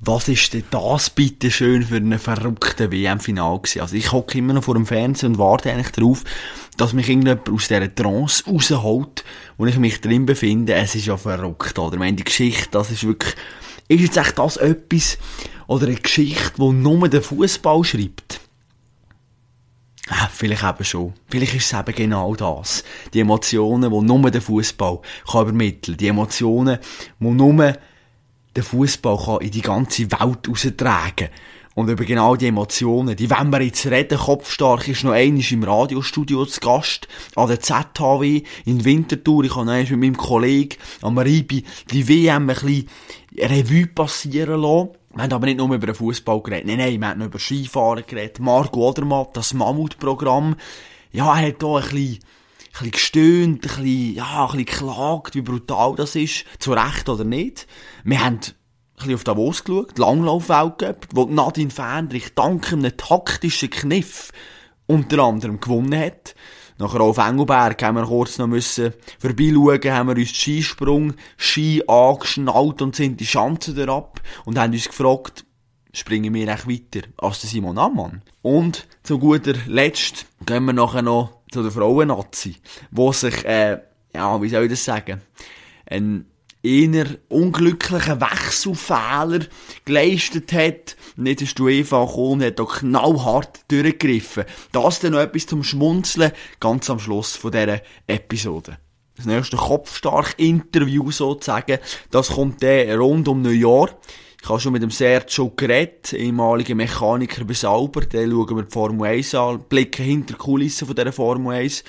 was ist denn das bitte schön für einen verrückten WM-Final gewesen? Also ich hocke immer noch vor dem Fernsehen und warte eigentlich darauf, dass mich irgendjemand aus dieser Trance rausholt, wo ich mich drin befinde. Es ist ja verrückt, oder? Ich meine, die Geschichte, das ist wirklich, ist jetzt echt das etwas, oder eine Geschichte, die nur der Fußball schreibt? Ja, vielleicht eben schon. Vielleicht ist es eben genau das. Die Emotionen, die nur der Fußball kann übermitteln. Die Emotionen, die nur der Fußball in die ganze Welt raustragen Und über genau die Emotionen, die wenn wir jetzt reden, kopfstark ist noch einmal im Radiostudio zu Gast, an der ZHW in Winterthur. Ich habe mit meinem Kollegen Amaribi die WM ein bisschen Revue passieren lassen. Wir haben aber nicht nur über den Fußball geredet. Nein, nein, wir haben noch über Skifahren geredet. Marco Odermatt, das Mammutprogramm. Ja, er hat hier ein bisschen, bisschen gestöhnt, ein bisschen, ja, ein bisschen geklagt, wie brutal das ist. Zu Recht oder nicht. Wir haben ein bisschen auf Davos geschaut, Langlauf-Weltcup, wo Nadine Fendrich dank einem taktischen Kniff unter anderem gewonnen hat. Nachher auf Engelberg haben wir kurz noch müssen vorbeischauen, haben wir uns Skisprung, Ski angeschnallt und sind die Schanzen ab und haben uns gefragt, springen wir echt weiter als der Simon Ammann. Und zu guter Letzt gehen wir nachher noch zu der Frauen-Nazi, wo sich, äh, ja, wie soll ich das sagen, ein eher unglücklichen Wechselfehler geleistet hat. Nicht ist du gekommen und hat da knallhart durchgegriffen. Das dann noch etwas zum Schmunzeln, ganz am Schluss von dieser Episode. Das nächste Kopfstark-Interview sozusagen, das kommt dann rund um Neujahr. Ich habe schon mit dem Sergio geredet, ehemaliger Mechaniker bei Sauber, dann schauen wir die Formel 1 an, blicken hinter die Kulissen von dieser Formel 1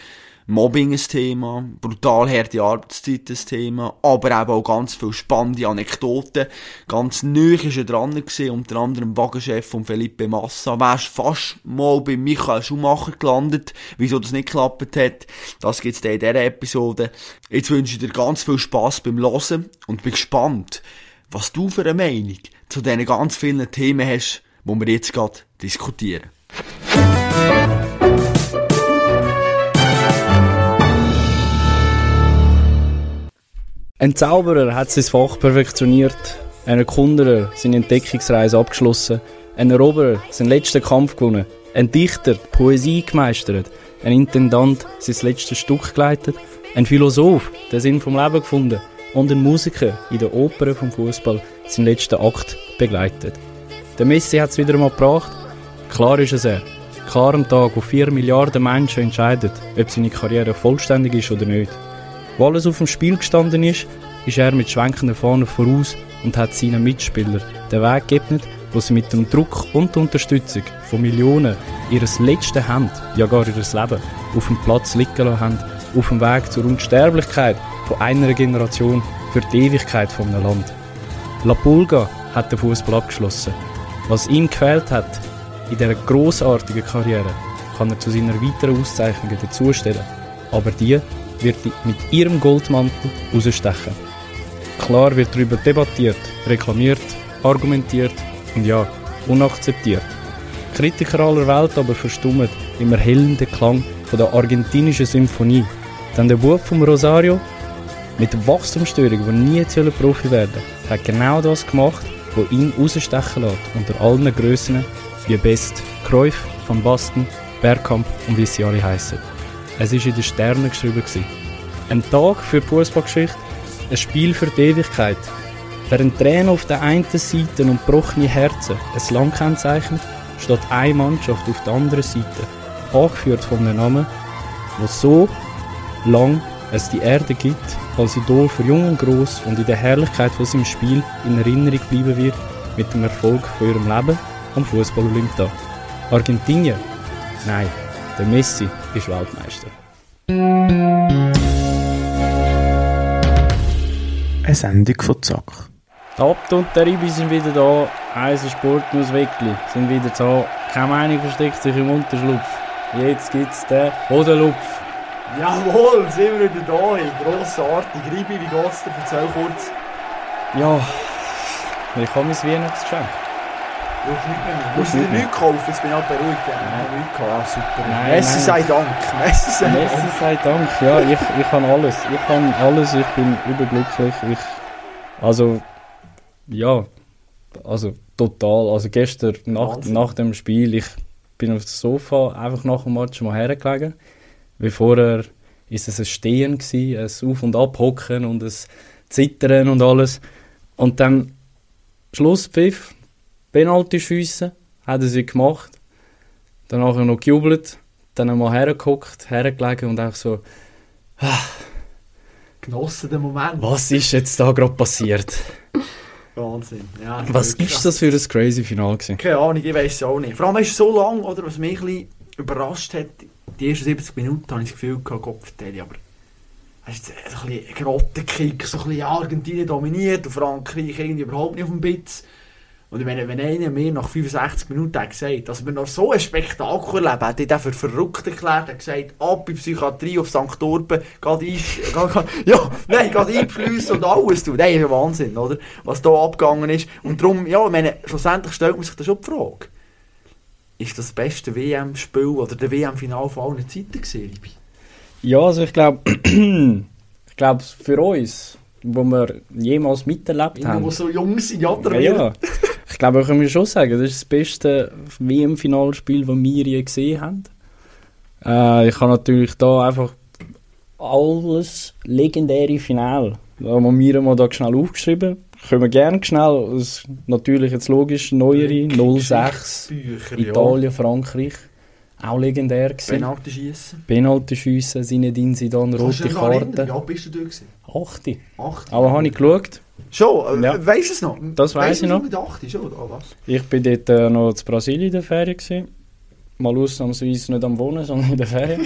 Mobbing ein Thema, brutal harte Arbeitszeit ein Thema, aber eben auch ganz viele spannende Anekdoten. Ganz neu ist er dran gewesen, unter anderem Wagenchef von Felipe Massa. Wärst fast mal bei Michael Schumacher gelandet, wieso das nicht geklappt hat. Das gibt's dann in dieser Episode. Jetzt wünsche ich dir ganz viel Spass beim Hören und bin gespannt, was du für eine Meinung zu diesen ganz vielen Themen hast, die wir jetzt gerade diskutieren. Ein Zauberer hat sein Fach perfektioniert, ein Erkunderer seine Entdeckungsreise abgeschlossen, ein Eroberer seinen letzten Kampf gewonnen, ein Dichter die Poesie gemeistert, ein Intendant sein letztes Stück geleitet, ein Philosoph den Sinn vom Leben gefunden und ein Musiker in der Oper vom Fußball seinen letzten Akt begleitet. Der Messi hat es wieder einmal gebracht. Klar ist es er. Klar am Tag, wo vier Milliarden Menschen entscheiden, ob seine Karriere vollständig ist oder nicht. Wo alles auf dem Spiel gestanden ist, ist er mit schwenkenden Fahnen voraus und hat seinen Mitspielern den Weg geebnet, wo sie mit dem Druck und der Unterstützung von Millionen ihres letzten Hand, ja gar ihres Leben, auf dem Platz liegen lassen haben, auf dem Weg zur Unsterblichkeit von einer Generation für die Ewigkeit von einem Land. La Pulga hat den Fußball abgeschlossen. Was ihm gefehlt hat in dieser großartigen Karriere, kann er zu seiner weiteren Auszeichnung dazustellen. Aber die wird mit ihrem Goldmantel herausstechen. Klar wird darüber debattiert, reklamiert, argumentiert und ja, unakzeptiert. Kritiker aller Welt aber verstummen im erhellenden Klang von der argentinischen Symphonie. Denn der Bub vom Rosario mit Wachstumsstörung, der nie zu Profi werden hat genau das gemacht, was ihn rausstechen lässt unter allen Grössen wie Best, Cruyff, Van Basten, Bergkamp und wie sie alle heißen. Es war in den Sternen geschrieben. Ein Tag für die Fußballgeschichte, ein Spiel für die Ewigkeit. Während Tränen auf der einen Seite und gebrochene Herzen ein Land kennzeichnet, steht eine Mannschaft auf der anderen Seite, angeführt von einem Namen, wo so lang es die Erde gibt, als Idol für Jung und Groß und in der Herrlichkeit von seinem Spiel in Erinnerung bleiben wird mit dem Erfolg von ihrem Leben am Fußball-Olympia. Argentinien? Nein, der Messi ist Weltmeister. Eine Sendung von Zack. Abt und der Ribi sind wieder da. Eisen Sportnews Weckli sind wieder da. Keine Meinung versteckt sich im Unterschlupf. Jetzt gibt's den Hodenlupf. Jawohl, sind wir wieder da. Hey, grossartig. Ribi, wie geht's dir? Erzähl kurz. Ja, ich habe mein Weihnachtsgeschenk. Du musst nicht nichts kaufen, jetzt bin ich auch beruhigt. Ja, ich habe nichts gehabt. Ah, super. Nein, Messi sei Dank. Messi sei Messi Dank. sei Dank. Ja, ich, ich habe alles. Ich habe alles. Ich bin überglücklich. Ich, also, ja, Also total. Also gestern nach, Wahnsinn. nach dem Spiel, ich bin auf dem Sofa einfach nach dem Match mal hergelegen. Wie vorher ist es ein Stehen gsi, ein Auf- und Abhocken und ein Zittern und alles. Und dann Schlusspfiff, Penaltyschüsse, hat er sie gemacht. Danach noch gejubelt, dann einmal hergeguckt, hergelegen und auch so, Genossen den Moment. was ist jetzt da gerade passiert? Wahnsinn. Ja, Was wirklich ist das für ein crazy Final gewesen? Keine Ahnung, ich weiß es auch nicht. Vor allem ist es so lang, oder, was mich ein bisschen überrascht hat, die ersten 70 Minuten habe ich das Gefühl gehabt, vertelle, aber es ist jetzt ein bisschen Grottenkick, so ein bisschen Argentinien dominiert und Frankreich irgendwie überhaupt nicht auf dem Bitz. Und meine, wenn einer mir nach 65 Minuten hat gesagt, dass wir noch so ein Spektakel erleben, hat den für verrückt erklärt, hat gesagt, ab in die Psychiatrie auf St. Turben, geht ja, nein, geht einfließen und alles. Nein, ist ja Wahnsinn, oder? Was da abgegangen ist. Und darum, ja, ich meine, schlussendlich stellt man sich da schon die Frage, ist das das beste WM-Spiel oder der WM-Final von allen Zeiten gewesen, Liebe? Ja, also ich glaube, ich glaube für uns, wo wir jemals miterlebt haben, die so jung sind, ja, ja, ja. ich glaube, können wir schon sagen, das ist das beste WM-Finalspiel, das wir je gesehen haben. Äh, ich habe natürlich da einfach alles legendäre Final. Da haben wir mal da schnell aufgeschrieben. Können wir gerne schnell, das ist natürlich jetzt logisch, neuere, 06, Bücher, Italien, Frankreich. Auch legendär gewesen. Penalty schießen. Penaltyschüsse, Zinedine Zidane, rote Karte. Ja, bist du da gewesen? 8. Acht. Aber habe ich geschaut. Schon, äh, Ja. weißt du es noch? Das weiss Weisst du ich noch. Mit 8 schon, oder was? Ich bin dort äh, noch in Brasilien in der Ferien. Gewesen. Mal ausnahmsweise nicht am Wohnen, sondern in der Ferien.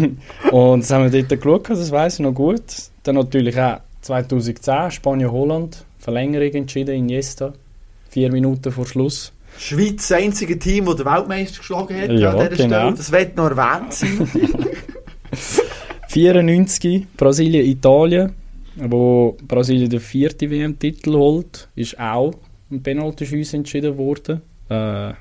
und das haben wir dort geschaut, das weiß ich noch gut. Dann natürlich auch 2010, Spanien-Holland, Verlängerung entschieden, Iniesta. Vier Minuten vor Schluss. Schweiz, das einzige Team, das den Weltmeister geschlagen hat. Ja, an dieser genau. Stelle. Das wird noch erwähnt sein. 94, Brasilien-Italien, wo Brasilien den vierten WM-Titel holt, ist auch im Penaltyschiessen entschieden worden. Äh,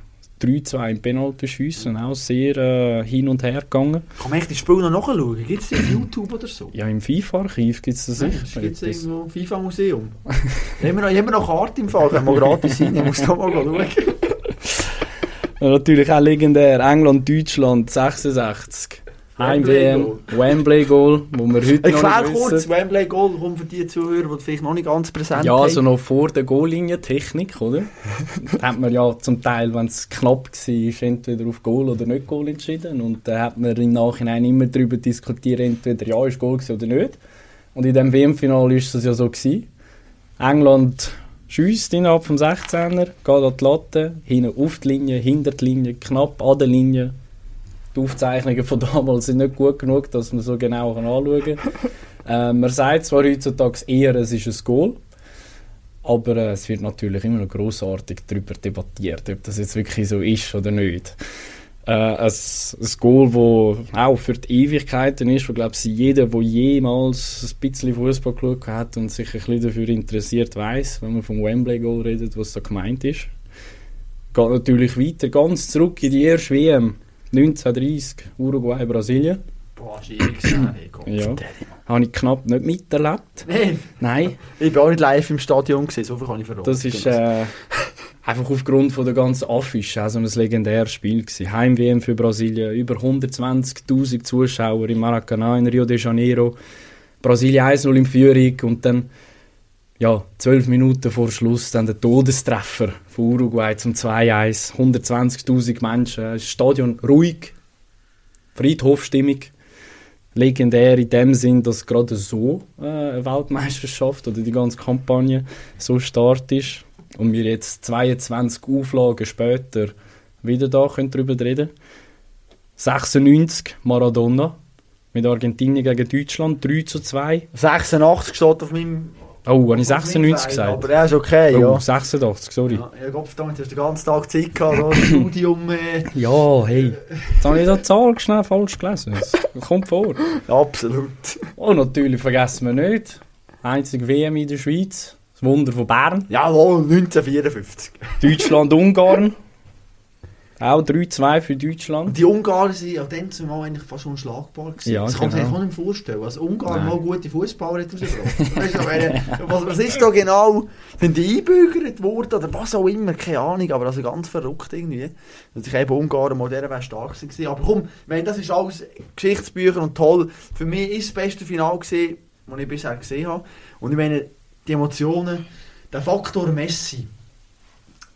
3-2 im Penaltyschiessen, auch sehr äh, hin und her gegangen. Kann man echt das Spiel noch nachschauen? Gibt es das auf YouTube oder so? Ja, im FIFA-Archiv gibt es das sicher. Gibt es irgendwo ein FIFA-Museum? haben, wir noch, noch Karte im Fall? Können wir gratis sein? Ich muss da mal schauen. Natürlich auch legendär England-Deutschland 66. Heim-WM, Wembley-Goal, wo wir heute Ich noch nicht kurz, wissen. Wembley Goal, kommt für die Zuhörer, die vielleicht noch nicht ganz präsent Ja, haben. also noch vor der Goallinie-Technik, oder? da hat man ja zum Teil, wenn es knapp war, entweder auf Goal oder nicht Goal entschieden. Und da hat man im Nachhinein immer darüber diskutiert, entweder ja, ist Goal oder nicht. Und in dem WM-Finale war es ja so. Gewesen. England schießt innerhalb vom 16er, geht an die Latte, hinten auf die Linie, hinter die Linie, knapp an der Linie. Die Aufzeichnungen von damals sind nicht gut genug, dass man so genau anschauen kann. äh, man sagt zwar heutzutage eher, es ist ein Goal, aber äh, es wird natürlich immer noch grossartig darüber debattiert, ob das jetzt wirklich so ist oder nicht. Äh, ein, ein Goal, das auch für die Ewigkeiten ist, wo glaube ich jeder, der jemals ein bisschen Fußball geschaut hat und sich ein bisschen dafür interessiert, weiß, wenn man vom Wembley Goal redet, was da gemeint ist. Geht natürlich weiter, ganz zurück in die erste WM 1930, Uruguay, Brasilien. Boah, schwierig. Hey, Ja. Habe ich knapp nicht miterlebt. Nein, Nein, ich war auch nicht live im Stadion, gewesen, so viel kann ich verraten. Das ist äh, einfach aufgrund von der ganzen Affiche auch so ein legendäres Spiel gewesen. Heim-WM für Brasilien, über 120'000 Zuschauer im Maracanã in Rio de Janeiro. Brasilien 1-0 in Führung und dann ja, zwölf Minuten vor Schluss dann der Todestreffer von Uruguay zum 2-1. 120'000 Menschen, das Stadion ruhig, Friedhofstimmung. Legendär in dem Sinn, dass gerade so äh, eine Weltmeisterschaft oder die ganze Kampagne so start ist und wir jetzt 22 Auflagen später wieder da können darüber reden 96 Maradona mit Argentinien gegen Deutschland 3 zu 2. 86 steht auf meinem... Oh, habe ich auf meinem 96 Verein, gesagt? Aber er ist okay, Oh, ja. 86, sorry. Ja, Gott verdammt, du hast den ganzen Tag Zeit gehabt, da, das Studium... Äh, Ja, hey. Jetzt habe ich da die Zahl schnell falsch gelesen. Das kommt vor. absolut. Und natürlich vergessen wir nicht, einzige WM in der Schweiz, das Wunder von Bern, Jawohl, 1954. Deutschland-Ungarn. Auch 3-2 für Deutschland. Die Ungarn sind ja dann zumal eigentlich fast unschlagbar gewesen. Ja, das kann man sich genau. auch nicht vorstellen. Also Ungarn Nein. mal gute Fußballer rausgebracht. Was, was ist da genau? Sind die einbürgert worden oder was auch immer? Keine Ahnung, aber also ganz verrückt irgendwie. Dass ich eben Ungarn modern wäre stark gewesen. Aber komm, ich meine, das ist alles Geschichtsbücher und toll. Für mich ist das beste Finale gewesen, das ich bisher gesehen habe. Und ich meine, die Emotionen, der Faktor Messi,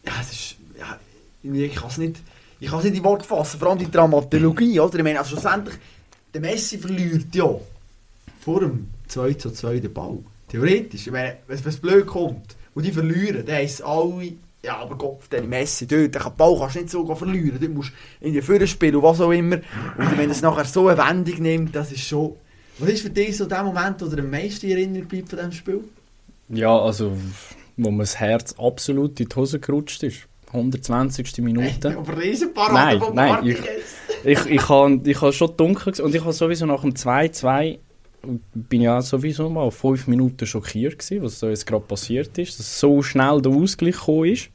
ja, es ist, ja, ich kann es nicht, ich kann es nicht in Worte fassen, vor allem die Dramatologie, oder? Ich meine, also schlussendlich, der Messi verliert ja vor dem 2 zu 2 den Ball. Theoretisch, ich meine, wenn es blöd kommt und die verlieren, dann es alle, ja, aber Gott, der Messi, dort, den Ball kannst du nicht so verlieren, dort musst du in die Führer spielen und was auch immer. Und wenn es nachher so eine Wendung nimmt, das ist schon... Was ist für dich so der Moment, oder am meisten in Erinnerung bleibt von diesem Spiel? Ja, also, wo mir das Herz absolut in die Hose gerutscht ist. 120. Minute. Aber Riesenparade Nein, nein, Martinez. ich, ich habe ich ha schon dunkel und ich habe sowieso nach dem 2-2 bin ja sowieso mal auf 5 Minuten schockiert gewesen, was da jetzt gerade passiert ist, dass so schnell der Ausgleich gekommen ist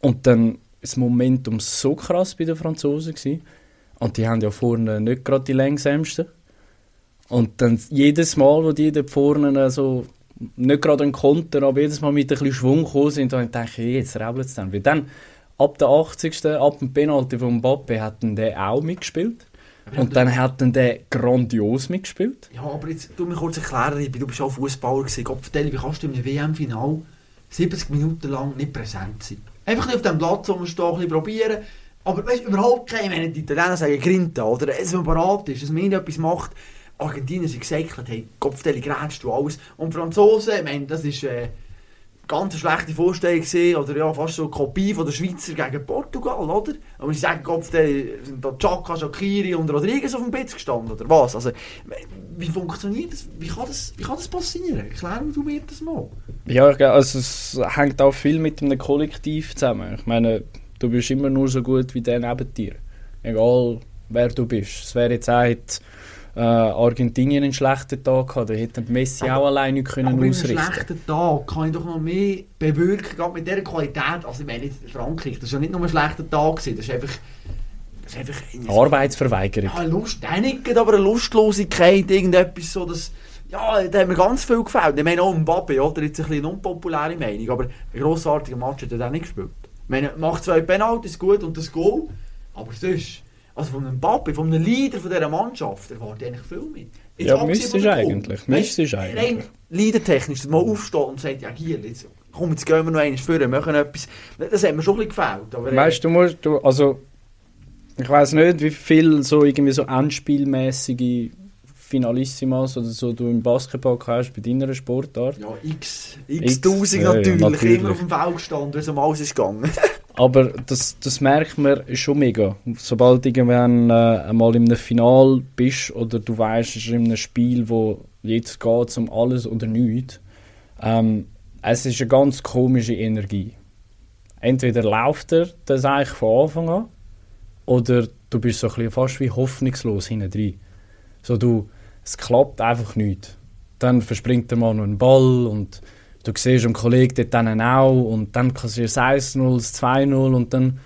und dann das Momentum so krass bei den Franzosen gewesen. und die haben ja vorne nicht gerade die längsamsten und dann jedes Mal, wo die da vorne so nicht gerade einen Konter, aber jedes Mal mit ein bisschen Schwung gekommen sind, dann dachte ich, jetzt rebelt es dann. Weil dann, ab der 80. ab dem Penalty von Mbappe, hat dann der auch mitgespielt. Und dann hat dann der grandios mitgespielt. Ja, aber jetzt, du mir kurz erklären, du bist auch Fußballer gewesen. Gott, wie kannst du im WM-Final 70 Minuten lang nicht präsent sein? Einfach nicht auf dem Platz rumstehen, ein bisschen probieren. Aber weißt, überhaupt kein, wenn die Italiener sagen Grinta oder es man parat ist, dass man irgendetwas macht. Argentinier sind gesäckelt, hey, Kopfstelle grätschst du alles. Und Franzosen, ich meine, das ist äh, ganz schlechte Vorstellung gewesen, oder ja, fast so eine Kopie von der Schweizer gegen Portugal, oder? Aber sie sagen, Kopfstelle, sind da Chaka, Shakiri und Rodriguez auf dem Bitz gestanden, oder was? Also, wie funktioniert das? Wie kann das, wie kann das passieren? Erklär du mir das mal. Ja, also es hängt auch viel mit einem Kollektiv zusammen. Ich meine, du bist immer nur so gut wie der neben dir. Egal, wer du bist. Es wäre jetzt auch äh, Argentinien einen schlechten Tag gehabt, dann hätte Messi Aber- auch alleine können Aber ausrichten schlechten Tag kann ich doch noch mehr bewirken, gerade mit dieser Qualität. Also ich meine, jetzt Frankreich, das ist ja nicht nur ein schlechter Tag gewesen, das ist einfach... Das ist einfach Arbeitsverweigerung. Ja, Lust, nicht aber eine Lustlosigkeit, irgendetwas so, das... Ja, da hat mir ganz viel gefällt. Ich meine auch Mbappe, oder? Jetzt ein bisschen eine unpopuläre Meinung, aber ein grossartiger Match hat er auch nicht gespielt. Ich meine, macht zwei Penalties gut und das Goal, aber sonst... Also von einem Mbappe, von einem Leader von dieser Mannschaft, erwarte ich eigentlich viel mit. Jetzt Ja, müsstest Goal. eigentlich, müsstest Rein eigentlich. leadertechnisch, dass man aufsteht und sagt, ja hier, jetzt, komm, jetzt gehen wir noch einmal vor, machen etwas. Das hat mir schon ein bisschen gefällt. Äh, Weißt du, du musst, du, also, ich weiß nicht, wie viel so irgendwie so endspielmäßige Finalissimas oder so du im Basketball hast bei deiner Sportart. ja, x, X, x tausend ja, ja, natürlich, natürlich. immer auf dem Feld gestanden, wenn es um alles ist gegangen. Aber das, das merkt man schon mega. Sobald du irgendwann äh, einmal in einem Final bist oder du weißt, es ist in einem Spiel, wo jetzt geht um alles oder nichts, ähm, es ist eine ganz komische Energie. Entweder läuft er das eigentlich von Anfang an oder du bist so ein bisschen fast wie hoffnungslos hinten drin. So du, es klappt einfach nicht. Dann verspringt der Mann noch einen Ball und du siehst einen Kollegen dort dann auch und dann kassierst du das 1-0, das 2-0 und dann,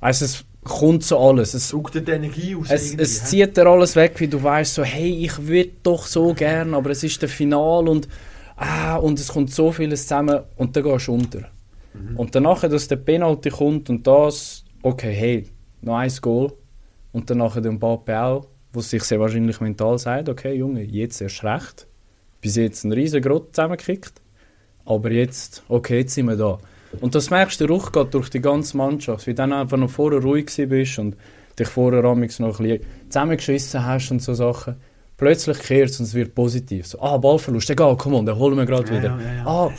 weißt, es kommt so alles. Es, Sucht dir die Energie aus. es, es zieht dir alles weg, wie du weißt so, hey, ich würde doch so gern, aber es ist der Final und ah, und es kommt so vieles zusammen und dann gehst du unter. Mhm. Und danach, dass der Penalty kommt und das, okay, hey, noch ein Goal und danach der Mbappe auch, wo sich sehr wahrscheinlich mental sagt, okay, Junge, jetzt erst recht. Bis jetzt ein riesen Grott zusammengekickt, aber jetzt, okay, jetzt sind wir da. Und das merkst du, der Ruch geht durch die ganze Mannschaft, wie du dann einfach noch vorher ruhig bist und dich vorher noch ein bisschen zusammengeschissen hast und so Sachen. Plötzlich kehrt es und es wird positiv. So, ah, Ballverlust, egal, komm on, den holen wir gerade Ja, wieder. ja, ja. Ah,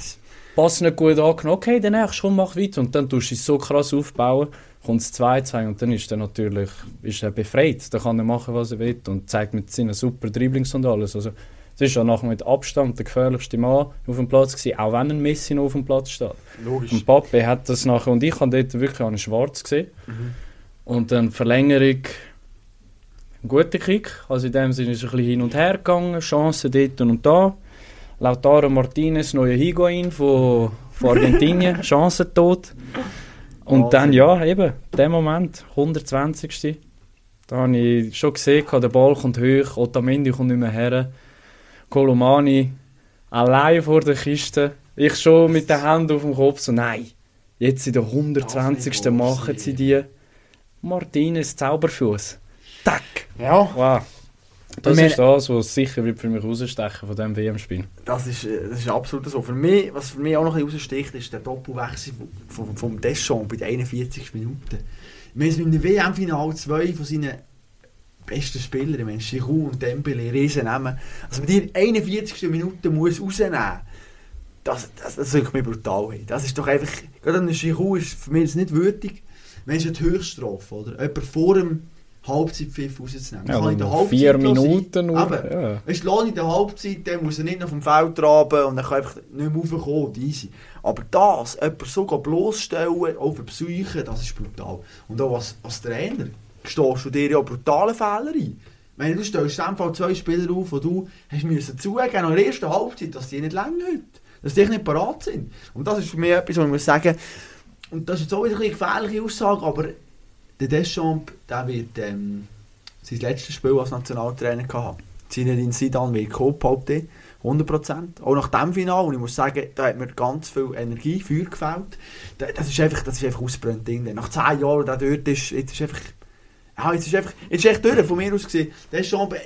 Pass nicht gut angenommen, okay, der nächste, komm, mach weiter. Und dann tust du es so krass aufbauen, kommt es 2-2 und dann ist er natürlich ist er befreit. Dann kann er machen, was er will und zeigt mit seinen super Dribblings und alles. Also, es ist ja nachher mit Abstand der gefährlichste Mann auf dem Platz gewesen, auch wenn ein Messi noch auf dem Platz steht. Logisch. Und Pape hat das nachher, und ich habe dort wirklich an schwarz gesehen. Und dann Verlängerung, ein guter Kick. Also in dem Sinne ist es ein bisschen hin und her gegangen, Chancen dort und da. Lautaro Martinez, neuer Higuain von, von Argentinien, Chancentod. Und dann, ja, eben, der Moment, 120. Da habe ich schon gesehen, der Ball kommt hoch, Otamendi kommt nicht mehr her. Kolomani allein vor der Kiste. Ich schon mit den Händen auf dem Kopf, so nein, jetzt in der 120. machen sie die. Martinez Zauberfuß. Tack! Ja. Wow. Das meine- ist das, was sicher wird für mich rausstechen von diesem WM-Spiel. Das ist, äh, das ist absolut so. Für mich, was für mich auch noch ein bisschen raussticht, ist der Doppelwechsel vom, vom, Deschamps bei den 41 Minuten. Wir haben im WM-Final zwei von seinen besten Spielern, ich meine Giroud und Dembele, riesen nehmen. Also bei dir 41. Minute muss rausnehmen, das, das, das ist mir brutal. Hey. Das ist doch einfach, gerade ein Giroud ist für mich nicht würdig. Wenn es eine Höchststrafe, oder? Jemand vor dem Halbzeitpfiff rauszunehmen. Ja, in der vier Halbzeit sein. Minuten nur. Eben. Ja. Du, in der Halbzeit, dann muss er nicht noch vom Feld traben und dann kann einfach nicht mehr raufkommen, easy. Aber das, jemanden so bloßstellen, auch für die Psyche, das ist brutal. Und auch als, als Trainer stehst du dir ja brutale Fehler ein. Meine, du stellst in dem Fall zwei Spieler auf, die du hast müssen zugeben in der ersten Halbzeit, dass die nicht länger heute, dass die nicht parat sind. Und das ist für mich etwas, was ich muss sagen, und das ist jetzt auch eine gefährliche Aussage, aber der Deschamps, der wird ähm, sein letztes Spiel als Nationaltrainer gehabt. Zinedine Zidane wird behaupte ich. 100%. Auch nach dem Final, und ich muss sagen, da hat mir ganz viel Energie, Feuer gefällt. Da- Das ist einfach, das ist einfach ausgebrannt Ding. Nach 10 Jahren, der dort ist, jetzt ist einfach, ja, jetzt ist einfach, jetzt ist echt durch, von mir aus gesehen. Der ist schon ein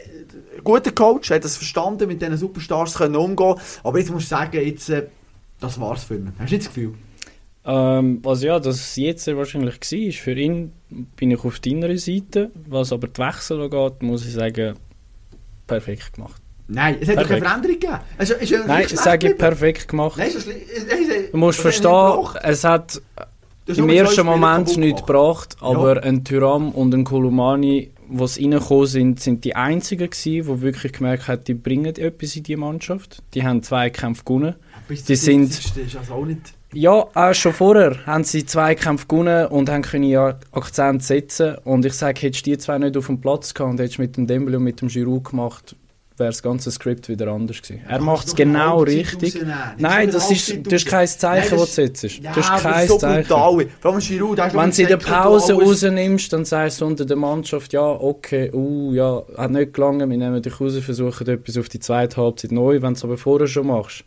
guter Coach, hat das verstanden, mit diesen Superstars können umgehen. Aber jetzt muss ich sagen, jetzt, äh, das war's für ihn. Hast du nicht das Gefühl? Ähm, was ja, das jetzt wahrscheinlich war, für ihn bin ich auf deiner Seite. Was aber die Wechsel angeht, muss ich sagen, perfekt gemacht. Nein, es hat doch keine. Veränderung gegeben. Es ist, ist ja Nein, sage ich geblieben. perfekt gemacht. Nein, ist es- es- es- Du musst verstehen, es hat Du im ersten Moment kaputt nichts gebracht, aber ein Tyram und ein Kolumani, die reingekommen sind, sind die einzigen gewesen, die wirklich gemerkt haben, die bringen etwas in die Mannschaft. Die haben zwei Kämpfe gewonnen. Bis die sind- 70. ist also auch nicht... Ja, auch schon vorher haben sie zwei Kämpfe gewonnen und haben können ja Akzent setzen. Und ich sage, hättest du die zwei nicht auf dem Platz gehabt und hättest mit dem Dembele und mit dem Giroud gemacht, wäre das ganze Skript wieder anders gewesen. Er macht es genau richtig. Nein, das ist, das ist kein. Zeichen, das du setzt. Das ist kein so Zeichen. brutal. Der Wenn noch sie den gesagt, du Pause rausnimmst, dann sagst du unter der Mannschaft, ja, okay, uh, ja, hat nicht gelangen, wir nehmen dich raus, versuchen etwas auf die zweite Halbzeit neu. Wenn du es aber vorher schon machst,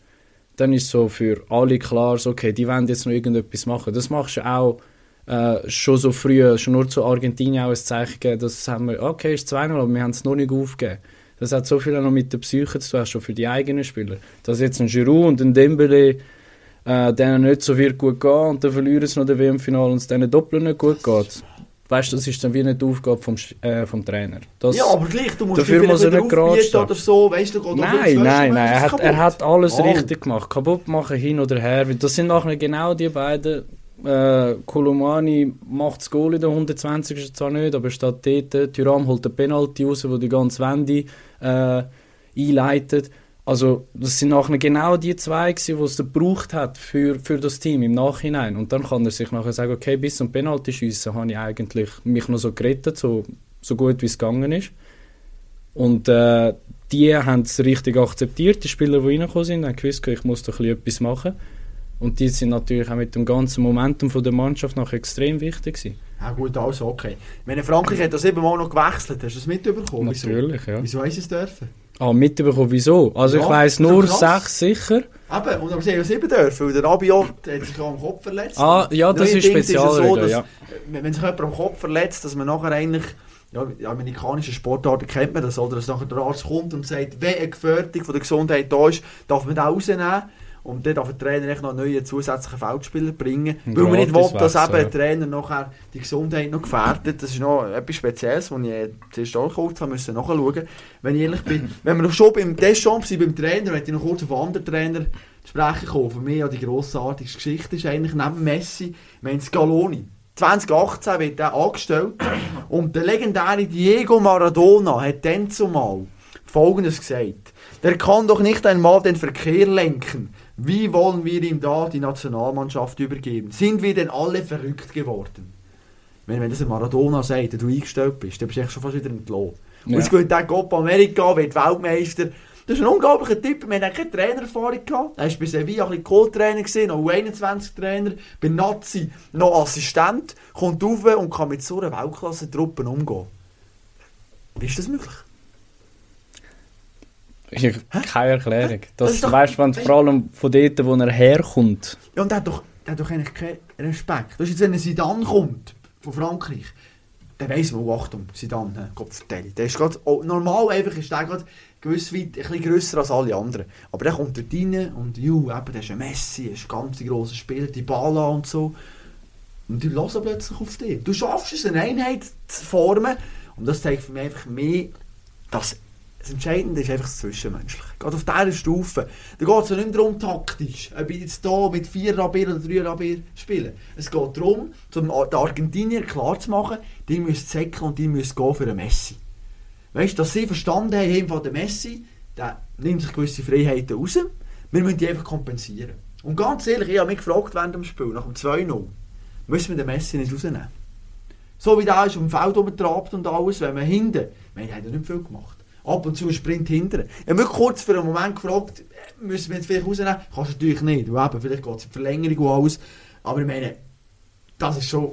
dann ist so für alle klar, so, okay, die wollen jetzt noch irgendetwas machen. Das machst du auch äh, schon so früh, schon nur zu Argentinien auch ein Zeichen gegeben, das haben wir, okay, ist 2-0, aber wir haben es noch nicht aufgegeben. Das hat so viel auch noch mit der Psyche zu tun, schon für die eigenen Spieler. Dass jetzt ein Giroud und ein Dembele äh, denen nicht so wird gut gehen und dann verlieren sie noch das WM-Final und es denen doppelt nicht gut geht. Weißt du, das ist dann wie nicht die Aufgabe vom, äh, vom Trainer. Das, Ja, aber gleich, du musst Dafür dich muss er nicht gerade oder so, weißt du, auch Nein, nein, nein, er hat, er hat alles Oh. richtig gemacht. Kaputt machen, hin oder her. Das sind nachher genau die beiden. Äh, Kolomani macht das Goal in der 120. zwar nicht, aber steht dort. Thuram holt den Penalty raus, wo die ganze Wende äh, einleitet. Also das sind nachher genau die zwei die es gebraucht hat für, für das Team im Nachhinein. Und dann kann er sich nachher sagen, okay, bis zum Penalty schiessen habe ich eigentlich mich noch so gerettet, so, so gut wie es gegangen ist. Und äh, die haben es richtig akzeptiert, die Spieler, die reingekommen sind, haben gewusst, ich muss bisschen etwas machen. Und die sind natürlich auch mit dem ganzen Momentum von der Mannschaft noch extrem wichtig gewesen. Ja gut, also okay. Ich meine, Frankreich hat das siebenmal noch gewechselt, hast du das mitbekommen? Wieso? Natürlich, ja. Wieso haben sie es dürfen? Ah, mitbekommen, wieso? Also Ja, ich weiss nur sechs sicher. Eben, und aber sie haben ja sieben dürfen, weil der Rabiot hat sich am Kopf verletzt. Ah, ja, das ist Neuerdings es ja Spezialregel, dass, ja. Wenn sich jemand am Kopf verletzt, dass man nachher eigentlich, ja, in amerikanischen Sportarten kennt man das, oder dass nachher der Arzt kommt und sagt, wenn eine Gefährdung von der Gesundheit da ist, darf man den rausnehmen. Und dann darf der Trainer echt noch einen neuen zusätzlichen Feldspieler bringen. Weil man nicht will, dass eben der Trainer nachher die Gesundheit noch gefährdet. Das ist noch etwas Spezielles, was ich zuerst auch kurz haben müssen nachschauen Wenn ich ehrlich bin, wenn wir noch schon beim Deschamps sind, beim Trainer, möchte ich noch kurz auf anderen Trainer zu sprechen kommen. Für mich ja die grossartigste Geschichte ist eigentlich neben Messi, wir Scaloni. 2018 wird er angestellt und der legendäre Diego Maradona hat dann zumal Folgendes gesagt. Der kann doch nicht einmal den Verkehr lenken. Wie wollen wir ihm da die Nationalmannschaft übergeben? Sind wir denn alle verrückt geworden? Wenn, wenn das ein Maradona sagt, der du eingestellt bist, dann bist du echt schon fast wieder entlohnt. Ja. Und jetzt geht der Copa America, wird Weltmeister. Das ist ein unglaublicher Typ. Wir hatten keine Trainererfahrung gehabt. Er war bei Sevilla ein Co-Trainer, noch U21-Trainer, bei Nazi noch Assistent, kommt rauf und kann mit so einer Weltklasse-Truppe umgehen. Wie ist das möglich? Ich, keine Erklärung. Das, Das weißt du, wenn vor allem von dort, wo er herkommt. Ja, und der hat doch, der hat doch eigentlich keinen Respekt. Das ist jetzt, wenn ein Zidane kommt, von Frankreich, dann weiss man, oh, Achtung, Zidane, ne, Gott vertelle. Der ist grad, oh, normal einfach ist der grad gewiss weit ein bisschen grösser als alle anderen. Aber der kommt dort rein und, ju, eben, der ist ein Messi, er ist ein ganz grosser Spieler, die Bala und so. Und die hören plötzlich auf dich. Du schaffst es, eine Einheit zu formen. Und das zeigt für mich einfach mehr, dass das Entscheidende ist einfach das Zwischenmenschliche. Gerade auf dieser Stufe. Da geht es ja nicht darum, taktisch, ob ich jetzt hier mit vier Rabier oder drei Rabier spiele. Es geht darum, den Argentinier klarzumachen, die müssen säckeln und die müssen gehen für einen Messi. Weißt du, dass sie verstanden haben, von der Messi, der nimmt sich gewisse Freiheiten raus. Wir müssen die einfach kompensieren. Und ganz ehrlich, ich habe mich gefragt während dem Spiel, nach dem 2-0, müssen wir den Messi nicht rausnehmen. So wie der ist auf dem Feld rumgetrabt und alles, wenn man hinten, wir haben ja nicht viel gemacht. Ab und zu ein Sprint. Ich habe mich kurz für einen Moment gefragt, äh, müssen wir jetzt vielleicht rausnehmen? Kannst du natürlich nicht, weil eben, vielleicht geht es in die Verlängerung und alles. Aber ich meine, das ist schon,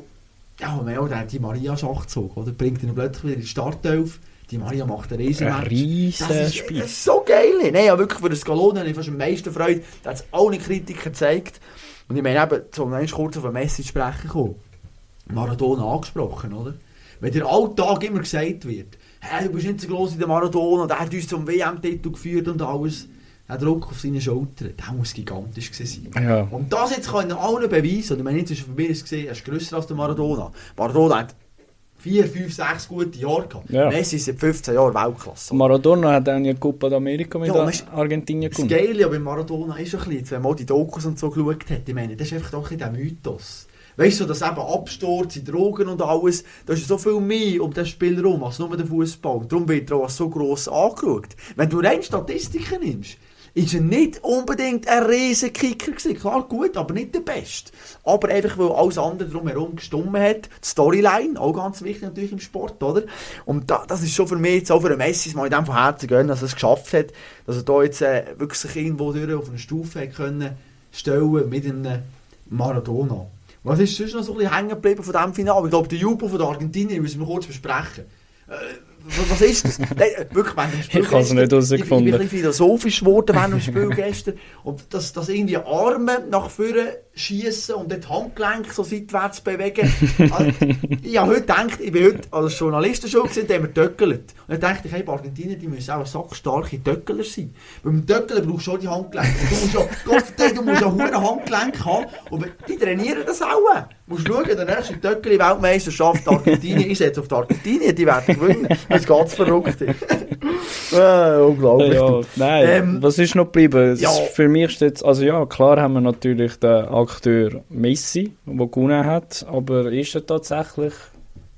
ja, man auch der, die Maria Schachzug, oder? Bringt ihn plötzlich wieder in die Startelf. Die Maria macht einen riesen Match. riesen Das ist, das ist so geil. Nein, ja, wirklich für den Scaloni habe ich fast am meisten Freude. Da hat es alle Kritiker gezeigt. Und ich meine eben, zum eins kurz auf ein Message sprechen kommen. Maradona angesprochen, oder? Wenn der Alltag immer gesagt wird, hey, du bist nicht so gross wie der Maradona, der hat uns zum WM-Titel geführt und alles. Der Druck auf seine Schultern, der muss gigantisch gewesen sein. Ja. Und das jetzt kann ich allen beweisen, und ich meine, jetzt ist für mich gesehen, er ist grösser als der Maradona. Maradona hat vier, fünf, sechs gute Jahre gehabt. Ja. Messi ist seit 15 Jahren Weltklasse. Maradona hat dann ja die Copa d'America mit Ja, Argentinien Das gewonnen. Geile bei Maradona ist ein bisschen, wenn man die Dokus und so geschaut hat, ich meine, das ist einfach doch ein bisschen der Mythos. Weißt du, dass eben Absturz, die Drogen und alles, da ist so viel mehr um den herum als nur der Fußball. Darum wird er auch so gross angeschaut. Wenn du rein Statistiken nimmst, ist er nicht unbedingt ein riesen Kicker gewesen. Klar, gut, aber nicht der Beste. Aber einfach, weil alles andere drumherum gestummen hat. Die Storyline, auch ganz wichtig natürlich im Sport, oder? Und da, das ist schon für mich, jetzt auch für den Messi, mal in dem von Herzen gönnen, dass er es geschafft hat, dass er da jetzt äh, wirklich sich irgendwo durch auf eine Stufe hat können stellen mit einem Maradona. Was ist sonst noch so ein bisschen hängen geblieben von diesem Finale? Ich glaube, der Jubel von der Argentinien müssen wir kurz besprechen. Äh, was ist das? Nein, äh, wirklich, Spiel Ich habe es nicht herausgefunden. Ich, ich bin ein bisschen philosophisch geworden während dem Spiel gestern. Und dass, dass irgendwie Arme nach vorne schießen und dann die Handgelenke so seitwärts bewegen. Also, ich habe heute gedacht, ich bin heute als Journalist schon gesehen, haben wir töckelt. Und dann dachte ich, hey, Argentinien, die müssen auch sackstarke Töckler sein. Beim Töckeln brauchst du schon die Handgelenke. Du musst ja, Gott du musst ja hohe Handgelenke haben. Und die trainieren das auch. Du musst schauen, der nächste Töckeli-Weltmeisterschaft Argentinien, ich setze auf die Argentinien, die werden gewinnen. Das ist ganz verrückt. äh, unglaublich. Ja, nein, Ähm, was ist noch geblieben? Ja. Für mich steht also ja, klar haben wir natürlich den Akteur Messi, der gewonnen hat, aber ist er tatsächlich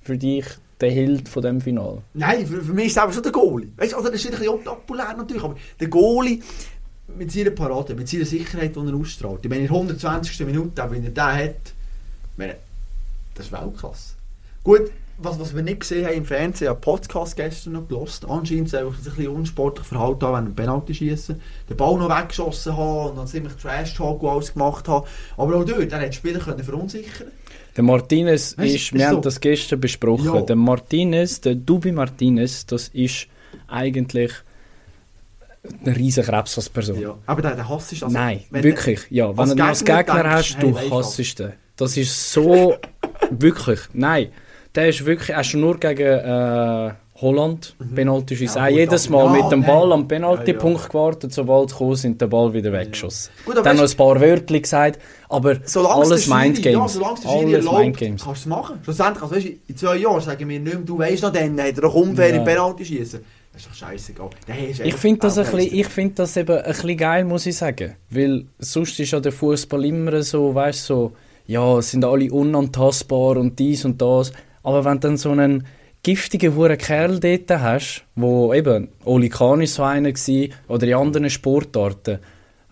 für dich der Held von dem Finale? Nein, für, für mich ist es einfach schon der Goalie. Weißt also das ist ein bisschen unpopulär natürlich, aber der Goalie mit seiner Parade, mit seiner Sicherheit, die er ausstrahlt. Ich meine, in der 120. Minute, wenn er den hat, meine, das ist Weltklasse. Gut, was, was wir nicht gesehen haben im Fernsehen, einen Podcast gestern noch gelost. Anscheinend soll ich sich ein bisschen unsportlich verhalten haben, wenn er Penalty schießen, den Ball noch weggeschossen haben und dann ziemlich Trash-Talk und alles gemacht haben. Aber auch dort, er hat die Spieler können verunsichern Der Martinez Weißt ist, wir so. haben das gestern besprochen, Ja. der Martinez, der Dubi Martinez, das ist eigentlich ein riesen Krebs als Person. Ja. Aber der, der Hass ist also... Nein, wirklich, ja. Wenn du als Gegner Gegner denkst, hast, hey, du weisst hasst den. Das ist so, wirklich, nein. Der ist wirklich, ist schon nur gegen äh, Holland Penalty schießen. Ja, auch jedes Mal mit dem nein. Ball am Penaltypunkt Ja, ja. gewartet, sobald sie gekommen sind, den Ball wieder weggeschossen. Gut, aber Dann noch ein paar Wörter gesagt, aber Solange alles Mindgames. Ja, solange es der alles erlaubt, Mindgames. kannst du es machen. Schlussendlich, also, weißt, du, in zwei Jahren sagen wir nicht mehr, du weißt noch, dann hat er doch unfair Ja. Penalty schießen. Das ist doch scheißegal. Der ist Ich finde das, ein Weltmeister. bisschen- ich find das eben ein bisschen geil, muss ich sagen. Weil sonst ist ja der Fußball immer so, weißt du, so, ja, sind alle unantastbar und dies und das. Aber wenn du dann so einen giftigen huren Kerl dort hast, wo eben, Oli Kahn so einer gewesen, oder in anderen Sportarten,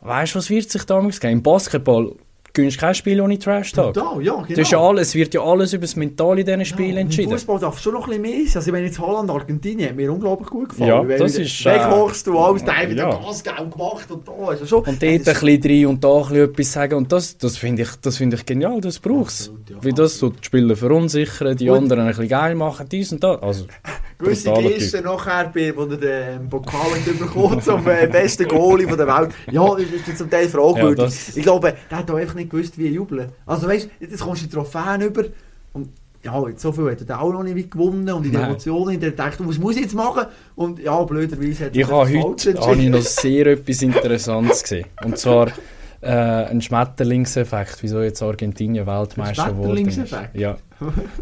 weißt du, was wird sich damals geben? Im Basketball gewinnst kein Spiel ohne Trash-Talk. Ja, genau. Das ist ja alles, es wird ja alles über das Mental in diesen Spielen Ja, entschieden. Fußball darf schon noch ein bisschen mehr sein. Also, wenn jetzt Holland, Argentinien, hat mir unglaublich gut gefallen. Ja, Wenn das du ist, Weghochst äh, du alles, da haben ja. Gas gemacht und da. Also schon, Und dort ein bisschen rein und da ein bisschen etwas sagen. Und das, das finde ich, das finde ich genial, das braucht es. Absolut, ja, Wie das so die Spieler verunsichern, die Gut. anderen ein bisschen geil machen, dies und das. Also, gewisse Gesten nachher, bei, wo er den Pokal hat bekommen zum äh, besten Goalie von der Welt. Ja, das ist zum Teil fragwürdig. Ja, das- ich glaube, der hat auch einfach nicht gewusst, wie jubeln. Also weißt du, jetzt kommst du die Trophäen über und ja, jetzt so viel hat er auch noch nicht gewonnen und in den. Emotionen, der denkt, was muss ich jetzt machen? Und ja, blöderweise hat Ich er habe das heute habe ich noch sehr etwas Interessantes gesehen. Und zwar äh, ein Schmetterlingseffekt, wieso jetzt Argentinien Weltmeister ist. Schmetterlingseffekt? Ja.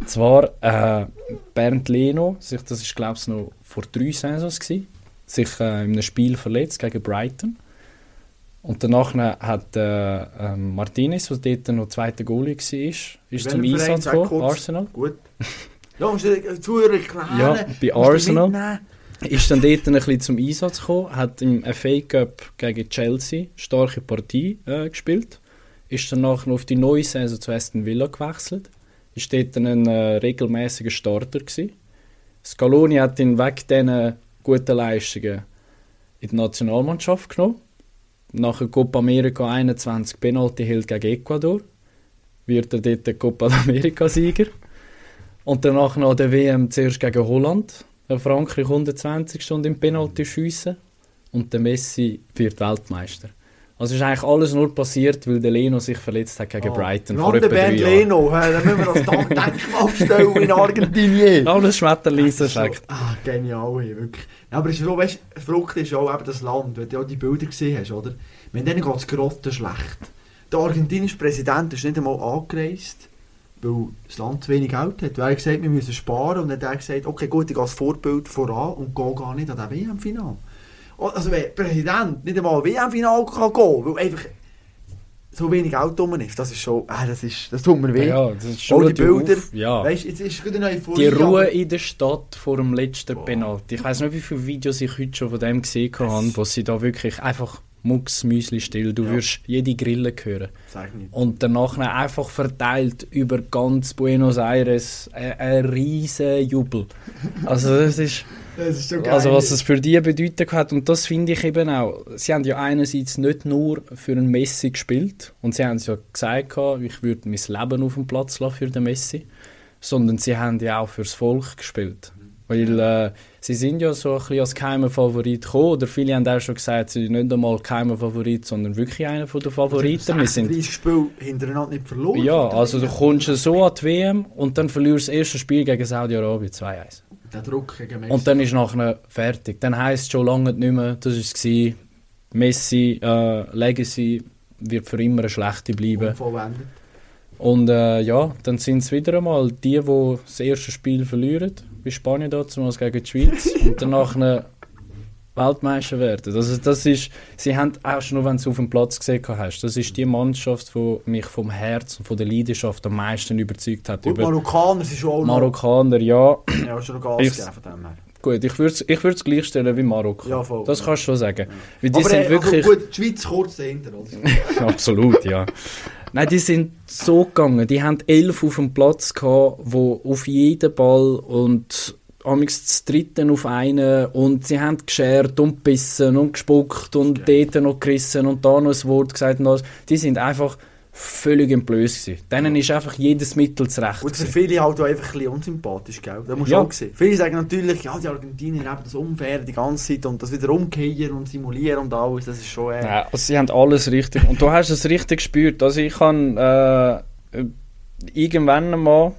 Zwar äh, Bernd Leno, sich, das ist glaube ich noch vor drei Saisons gewesen, sich äh, in einem Spiel verletzt gegen Brighton. Und danach hat äh, ähm, Martinez, der dort noch zweiter Goalie war, ist zum Welchem Verein? Einsatz gekommen. Arsenal. Gut. Ja, musst du den Zuhörer erklären. Ja, bei Arsenal. Ist dann dort ein bisschen zum Einsatz gekommen, hat im FA Cup gegen Chelsea starke Partie äh, gespielt, ist danach noch auf die neue Saison zu Aston Villa gewechselt, ist dort dann ein äh, regelmäßiger Starter gewesen. Scaloni hat ihn wegen diesen guten Leistungen in die Nationalmannschaft genommen. Nach der Copa America 21 Penalty hielt gegen Ecuador, wird er dort der Copa America-Sieger. Und danach noch der WM zuerst gegen Holland. Frankreich 120 Stunden im Penalty schiessen und der Messi wird Weltmeister. Also ist eigentlich alles nur passiert, weil der Leno sich verletzt hat gegen Ah, Brighton vor etwa drei Jahren. Leno, hä, dann müssen wir das Denkmal stellen in Argentinien. Alles Schmetterlingseffekt. Ah, genial, hey, wirklich. Ja, aber es ist so, weißt, verrückt ist auch eben das Land, wenn du auch die Bilder gesehen hast, oder? Wenn denen geht es gerade schlecht. Der argentinische Präsident ist nicht einmal angereist, weil das Land zu wenig Geld hat. Weil er gesagt wir müssen sparen und dann hat er gesagt, okay gut, ich gehe als Vorbild voran und gehe gar nicht an das WM-Final. Also wenn der Präsident nicht einmal WM-Final kann gehen, weil einfach so wenig Geld rum ist, das ist schon, ah, das ist, das tut mir weh. Ja, das ist schon die Bilder, Auf, ja. Weißt, jetzt ist Euphorie. Die Ruhe aber- in der Stadt vor dem letzten Penalty. Ich weiß nicht, wie viele Videos ich heute schon von dem gesehen habe, wo sie da wirklich einfach mucksmüsli still. Du Ja. wirst jede Grille hören. Und danach einfach verteilt über ganz Buenos Aires ein, ein riesen Jubel. Also das ist, Das ist also was es für die Bedeutung hat und das finde ich eben auch. Sie haben ja einerseits nicht nur für einen Messi gespielt und sie haben es ja gesagt, ich würde mein Leben auf dem Platz lassen für den Messi, sondern sie haben ja auch fürs Volk gespielt. Weil äh, sie sind ja so ein bisschen als geheimer Favorit gekommen, oder viele haben auch schon gesagt, sie sind nicht einmal geheimer Favorit, sondern wirklich einer von der Favoriten. Wir sind 30 Spiele hintereinander nicht verloren. ja, also du kommst so an die WM und dann verlierst du das erste Spiel gegen Saudi-Arabien 2-1. Der Druck gegen Messi. Und dann ist nachher fertig. Dann heisst es schon lange nicht mehr, das war es. Messi, äh, Legacy wird für immer eine schlechte bleiben. Und äh, ja, dann sind es wieder einmal die, die das erste Spiel verlieren, wie Spanien damals gegen die Schweiz, und danach eine Weltmeister werden. Also das ist, sie haben auch schon, wenn du sie auf dem Platz gesehen hast, das ist die Mannschaft, die mich vom Herz und von der Leidenschaft am meisten überzeugt hat. Gut, Über Marokkaner sind schon auch. Marokkaner, ja. Ja, schon Gas Ich- gegeben von dem her. Gut, ich würde es ich würd's gleichstellen wie Marokko. Ja, voll. Das kannst du schon sagen. Weil die Aber sind äh, wirklich... also gut, die Schweiz kurz dahinter, oder? Absolut, ja. Nein, die sind so gegangen. Die haben elf auf dem Platz gehabt, wo auf jeden Ball und amix das dritten auf einen und sie haben geschert und gebissen und gespuckt und dort noch gerissen und da noch ein Wort gesagt und alles. Die sind einfach völlig entblößt gewesen. Denen ist einfach jedes Mittel zurecht Und für viele halt auch einfach ein bisschen unsympathisch, gell? Das musst du Ja. auch sehen. Viele sagen natürlich, ja, die Argentinier haben das unfair die ganze Zeit und das wieder umkehren und simulieren und alles, das ist schon... Äh, Nein, also sie haben alles richtig. Und du hast es richtig gespürt. Also ich habe äh, irgendwann einmal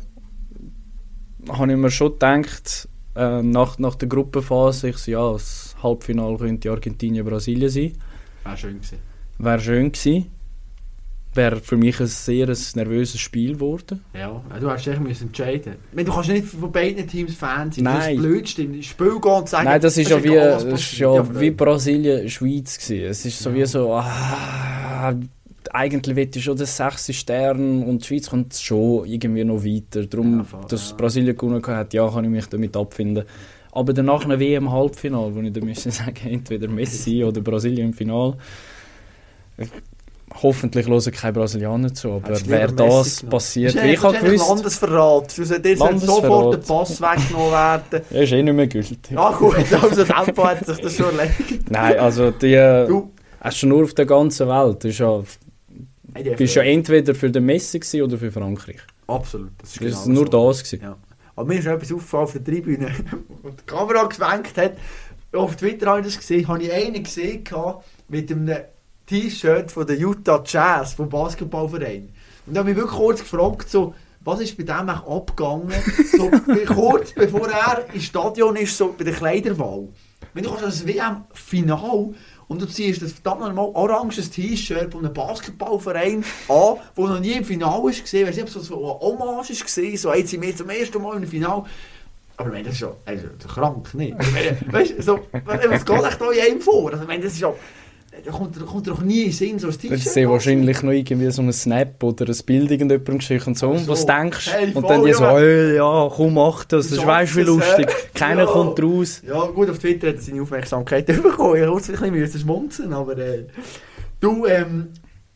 habe ich mir schon gedacht, äh, nach, nach der Gruppenphase, ich so, ja, das Halbfinale könnte Argentinien-Brasilien sein. Wäre schön gewesen. Wäre schön gewesen. Wäre für mich ein sehr ein nervöses Spiel geworden. Ja, du hast dich müssen entscheiden. Meine, du kannst nicht von beiden Teams Fan sein. Das Nein. ist blöd, stimmt. Ins Spiel gehen und sagen... Nein, das ist ja wie, das ist ja wie Brasilien-Schweiz gewesen. Es ist so Ja. wie so, ah, eigentlich ich schon den sechsten Stern und die Schweiz kommt schon irgendwie noch weiter. Darum, Ja, voll, dass ja. Brasilien gewonnen hat, ja, kann ich mich damit abfinden. Aber danach eine WM-Halbfinale, wo ich dann müsste sagen, entweder Messi oder Brasilien im Finale. Hoffentlich hören keine Brasilianer zu, aber du wäre Messi das passiert, Das wie ist ich gewusst, Landesverrat. Du solltest dir Landesverrat. sofort den Pass weggenommen werden. ja, ist eh nicht mehr gültig. Ja gut, also Tempo hat sich das schon erledigt. Nein, also die Du, hast du nur auf der ganzen Welt. Du bist ja, die bist ja entweder für den Messi oder für Frankreich. Absolut. Das ist, Das ist genau nur so. das gewesen. Ja. Aber mir ist etwas aufgefallen auf der Tribüne, wo die Kamera geschwenkt hat. Auf Twitter habe ich das gesehen, habe ich einen gesehen mit einem T-Shirt von der Utah Jazz, vom Basketballverein. Und da habe ich wirklich kurz gefragt, so, was ist bei dem abgegangen? so, kurz bevor er ins Stadion ist, so bei der Kleiderwahl. Wenn du das WM-Final und du ziehst das verdammt normal oranges T-Shirt von einem Basketballverein an, wo noch nie im ist gesehen, weißt du, ob es so eine Hommage gesehen, so jetzt sind wir zum ersten Mal im Finale. Aber ich meine, das ist ja also, krank, nicht? Also, weißt du, so, was geht echt da in einem vor? Also, meine, das ist ja, da kommt, da kommt doch nie in Sinn, so ein T-Shirt. Ist sehr wahrscheinlich noch irgendwie so ein Snap oder ein Bild irgendjemandem geschickt und so, so. was du denkst. Hey, und dann die so, Junge. hey, ja, komm, mach das, das ist weißt wie es, lustig. Keiner Ja. kommt raus. Ja, gut, auf Twitter hat er seine Aufmerksamkeit bekommen. Ich musste ein bisschen schmunzeln, aber äh, du, ähm,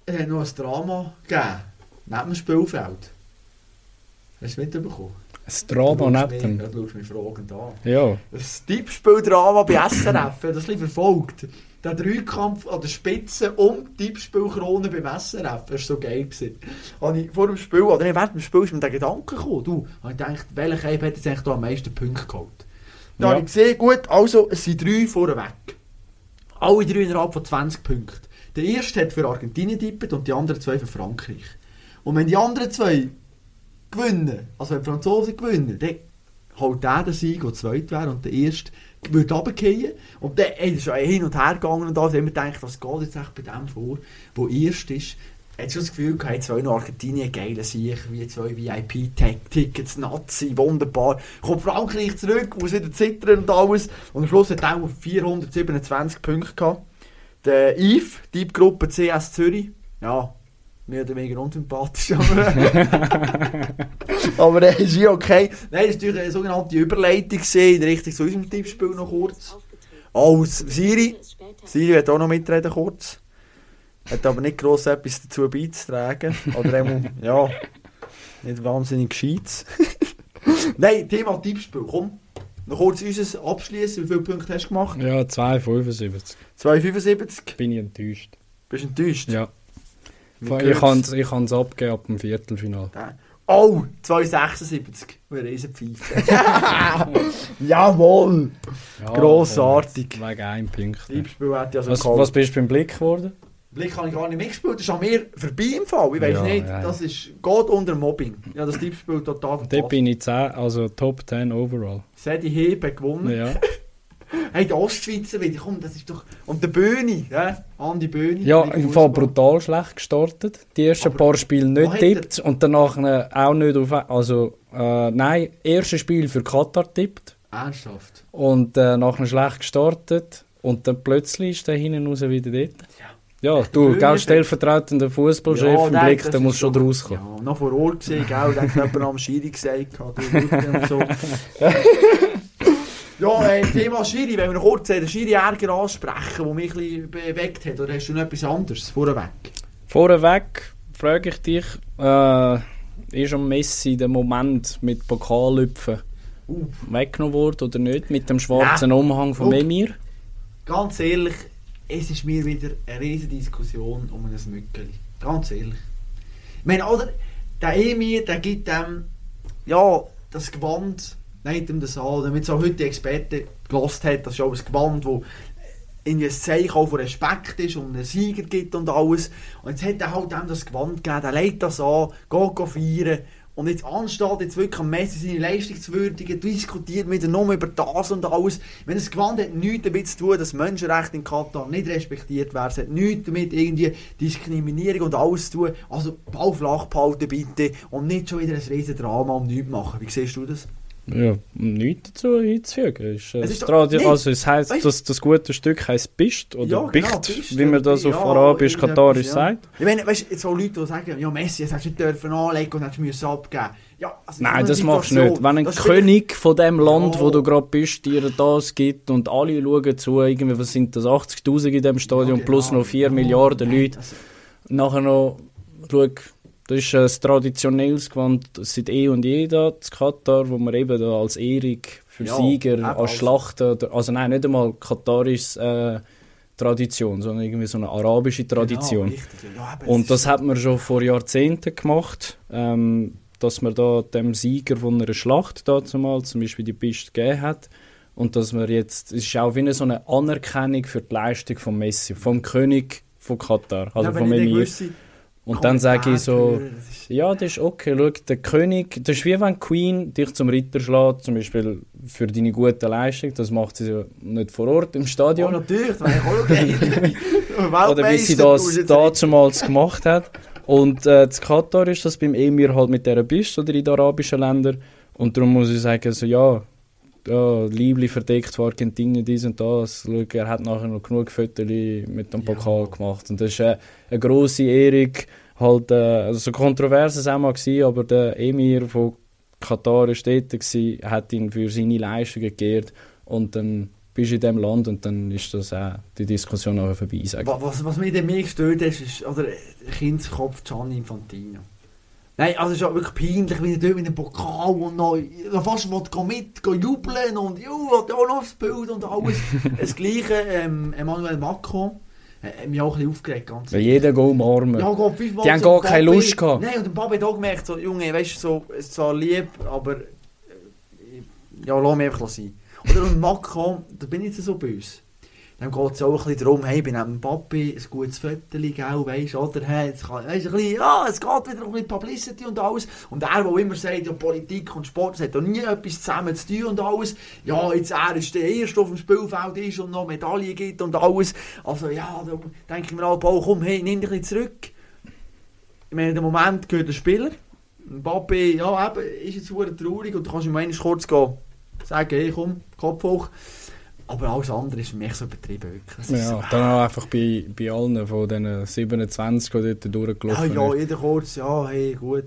es hat noch ein Drama gegeben, neben dem Spielfeld. Hast du mitbekommen? Ein Drama neben dem. Du schaust mich fragend an. Ja. Das Tippspieldrama bei SRF, ich das ein bisschen verfolgt. Der Dreikampf an der Spitze um die Tippspielkrone beim SRF, das war so geil. Gewesen. Habe ich vor dem Spiel, oder während dem Spiel ist mir der Gedanke gekommen, du, habe ich gedacht, welcher Cape hat jetzt eigentlich am meisten Punkte geholt? Da Ja. habe ich gesehen, gut, also es sind drei vorweg. Alle drei innerhalb von 20 Punkten. Der erste hat für Argentinien tippt und die anderen zwei für Frankreich. Und wenn die anderen zwei gewinnen, also wenn die Franzosen gewinnen, dann holt der den Sieg, der zweit wäre, und der erste würde runterfallen. Und dann ey, ist hin und her gegangen und. Da haben wir gedacht, was geht jetzt echt bei dem vor, der erst ist. Hat schon das Gefühl gehabt, zwei noch Argentinien geile Sieg, wie zwei VIP-Tickets, Nazi, wunderbar. Kommt Frankreich zurück, muss wieder zittern und alles. Und am Schluss hat er auch 427 Punkte gehabt. Der Yves, Typgruppe CS Zürich, ja, mehr oder weniger unsympathisch, aber, aber er ist ja okay. Nein, das war natürlich eine sogenannte Überleitung in Richtung zu unserem Tippspiel noch kurz. Oh, Siri, Siri wird auch noch mitreden kurz. Hat aber nicht gross etwas dazu beizutragen. Oder einmal, ja, nicht wahnsinnig gescheit. Nein, Thema Tippspiel, komm. Noch kurz unser abschließen. Wie viele Punkte hast du gemacht? Ja, 2,75. 2,75. Bin ich enttäuscht. Bist du enttäuscht? Ja. Ich kann es ich kann's abgeben ab dem Viertelfinale. Oh, 2,76. Eine Riesenpfeife. Jawohl! Ja, Grossartig. Wegen einem Punkt. Was, was bist du beim Blick geworden? Blick habe ich gar nicht mitgespielt. Das ist an mir vorbei im Fall. Ich weiß Ja, nicht. ja. Das ist, geht unter Mobbing. Ja, das Tippspiel total Dort verpasst. bin ich 10, also Top 10 overall. Sedi Hebe gewonnen. Ja, Hey, der Ostschweizer wieder, komm, das ist doch... Und der Böhni, ja? Andi Böhni. ja im Fall brutal schlecht gestartet. Die ersten Aber paar Spiele nicht er- tippt und danach äh, auch nicht auf. Also, äh, nein, erstes Spiel für Katar tippt Ernsthaft? und äh, nachher schlecht gestartet und dann plötzlich ist der hinten raus wieder dort. Ja, du, Böhni gell, stellvertretender Fußballchef im nein, Blick, der muss schon draus kommen. Ja, noch vor Ort gesehen, gell? Da hat jemand am Schiri gesagt, hat, du und so. ja, äh, Thema Schiri, wenn wir noch kurz den Schiri-Ärger ansprechen, der mich ein bisschen bewegt hat, oder hast du noch etwas anderes vorweg? Vorweg frage ich dich, äh, ist am Messi der Moment mit Pokallüpfen Uh, weggenommen worden oder nicht? Mit dem schwarzen Umhang von Guck. Emir? ganz ehrlich, es ist mir wieder eine riesige Diskussion um ein Mückeli. Ganz ehrlich. Ich meine, oder, der Emir, der gibt dem, ja, das Gewand, nennt ihm das an, damit es auch heute die Experten gelost hat, das ist auch ein Gewand, wo irgendwie ein Zeichen auch von Respekt ist und einen Sieger gibt und alles. Und jetzt hat er halt dem das Gewand gegeben, der legt das an, geht feiern. Und jetzt anstatt jetzt wirklich am Messi seine Leistung zu würdigen, diskutiert mit ihm nur über das und alles. Wenn das Gewand hat nichts damit zu tun, dass Menschenrechte in Katar nicht respektiert werden. Es hat nichts damit irgendwie Diskriminierung und alles zu tun. Also Ball flach behalten bitte und nicht schon wieder ein riesen Drama um nichts machen. Wie siehst du das? Ja, nichts dazu hinzufügen. Ist, äh, Es das ist doch- nee, also es heisst, weißt- dass das gute Stück heisst Bist oder Ja, genau, Bicht, Bist, wie man das auf ja, Arabisch, Katarisch ja. sagt. Ich meine, weißt du, jetzt so Leute, die sagen, ja, Messi, jetzt hättest du nicht dürfen anlegen und hättest müssen abgeben. Ja, also Nein, das machst du nicht. Wenn ein das König von dem Land, Ja. wo du gerade bist, dir das gibt und alle schauen zu, irgendwie, was sind das, 80'000 in dem Stadion Ja, plus genau. noch 4 Ja, Milliarden Leute. das- Nachher noch, schau, das ist ein traditionelles Gewand seit eh und je da, das Katar, wo man eben da als Ehrung für Ja, Sieger, als Schlachten, also nein, nicht einmal katarische äh, Tradition, sondern irgendwie so eine arabische Tradition. Genau, richtig. Ja, Und das hat man schon vor Jahrzehnten gemacht, ähm, dass man da dem Sieger von einer Schlacht dazu mal zum Beispiel die Piste gegeben hat. Und dass man jetzt, es ist auch wie eine, so eine Anerkennung für die Leistung von Messi, vom König von Katar, also ja, vom Emir. gewisse Und dann sage ich so, ja, das ist okay, schau, der König, das ist wie wenn die Queen dich zum Ritter schlägt, zum Beispiel für deine gute Leistung, das macht sie ja nicht vor Ort im Ja, Stadion. natürlich, das okay. Oder wie sie das damals gemacht hat. Und äh, das Katar ist das beim Emir halt mit dieser Piste oder in den arabischen Ländern. Und darum muss ich sagen, so, ja, ja Liebli verdeckt von Argentinien, dies und das. Schau, er hat nachher noch genug Fotos mit dem Pokal gemacht. Und das ist äh, eine grosse Ehrung. Halt, äh, also so kontrovers es auch mal gewesen, aber der Emir von Katar war dort, hat ihn für seine Leistungen geehrt. Und dann bist du in diesem Land und dann ist das auch die Diskussion auch vorbei. Was, was mich dann mehr gestört hat, ist oder, der Kindskopf Gianni Infantino. Nein, also es ist auch wirklich peinlich, wie er mit dem Pokal und noch, fast will mit gehen jubeln und ja, will auch noch aufs Bild und alles. das gleiche ähm, Emmanuel Macron hat mich auch ein bisschen aufgeregt. Ganz Ja, jeder geht umarmen. Ja, Gott, fünfmal Die haben gar keine Lust gehabt. Nein, und der Papi hat auch gemerkt, so, Junge, weißt du, so, es ist zwar lieb, aber äh, ja, lass mich einfach sein. Oder und Macron, da bin ich jetzt so böse. Dann geht es auch ein bisschen darum, hey, neben dem Papi, ein gutes Viertel, gell, du, oder? Hey, jetzt kann, weisst, du, ein bisschen, ja, es geht wieder um bisschen Publicity und alles. Und er, der immer sagt, ja, Politik und Sport, das hat doch nie etwas zusammen zu tun und alles. Ja, jetzt er ist der Erste auf dem Spielfeld ist und noch Medaillen gibt und alles. Also ja, da denke ich mir auch, komm, hey, nimm dich ein zurück. Ich meine, in dem Moment gehört der Spieler. Mbappé, ja, eben, ist jetzt verdammt traurig und du kannst ihm einmal kurz gehen, sagen, hey, komm, Kopf hoch. Aber alles andere ist für mich so übertrieben. Wirklich. Ja, so, dann auch einfach bei, bei allen von diesen 27, die dort ja, durchgelaufen ja, sind. jeder kurz, ja, hey, gut.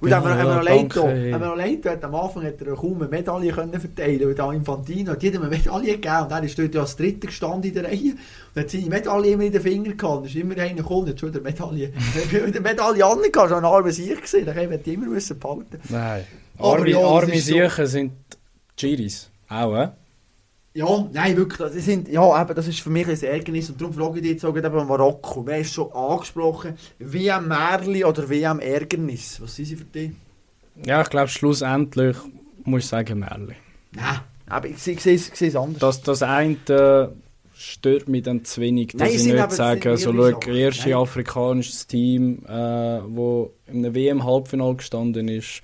Gut, Ja, haben wir, ja, da. hey. Haben wir da. Am Anfang hat er kaum eine Medaille können verteilen weil da Infantino hat jedem eine Medaille gegeben und er ist dort ja als Dritter gestanden in der Reihe und hat seine Medaille immer in den Finger gehabt. Da ist immer einer gekommen, hat schon wieder Medaille, die Medaille angehabt, schon ein armer Sieg gesehen, den hätte ich immer müssen behalten. Nein. Arme, ja, arme Siechen sind Giris. Auch, äh? Ja, nein, wirklich. Das sind, ja, eben, das ist für mich ein Ärgernis. Und darum frage ich dich jetzt auch eben Marokko. Wer ist schon angesprochen? WM Märli oder WM Ärgernis? Was sind sie für dich? Ja, ich glaube, schlussendlich muss ich sagen, Merli. Nein, aber ich, sehe- ich, sehe es- ich sehe es anders. Das, das eine stört mich dann zu wenig, dass Nein, ich sind nicht sage, so, mehrere schau, erste Nein. afrikanisches Team, äh, wo in einem WM-Halbfinale gestanden ist,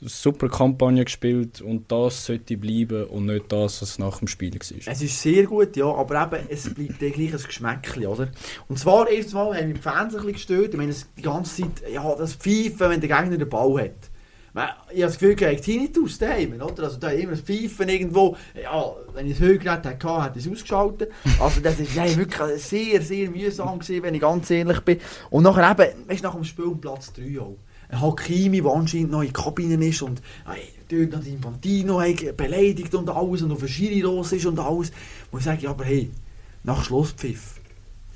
super Kampagne gespielt und das sollte bleiben und nicht das, was nach dem Spiel war. Es ist sehr gut, ja, aber eben, es bleibt gleich ein Geschmäckchen, oder? Und zwar, erstens mal haben die Fans ein bisschen gestört. Ich meine, die ganze Zeit, ja, das Pfeifen, wenn der Gegner den Ball hat. Ich habe das Gefühl, er hat Tinnitus daheim, oder? Also da immer das Pfeifen irgendwo. Ja, wenn ich das Hörgerät hatte, hätte ich es ausgeschaltet. Also das ist nein, wirklich sehr, sehr mühsam gewesen, wenn ich ganz ehrlich bin. Und nachher eben, weißt du, nach dem Spiel Platz 3 auch. Hakimi, der anscheinend noch in der Kabine ist und hey, dort noch Infantino hat beleidigt und alles und auf den Schiri los ist und alles. Muss ich sagen, ja, aber hey, nach Schlusspfiff,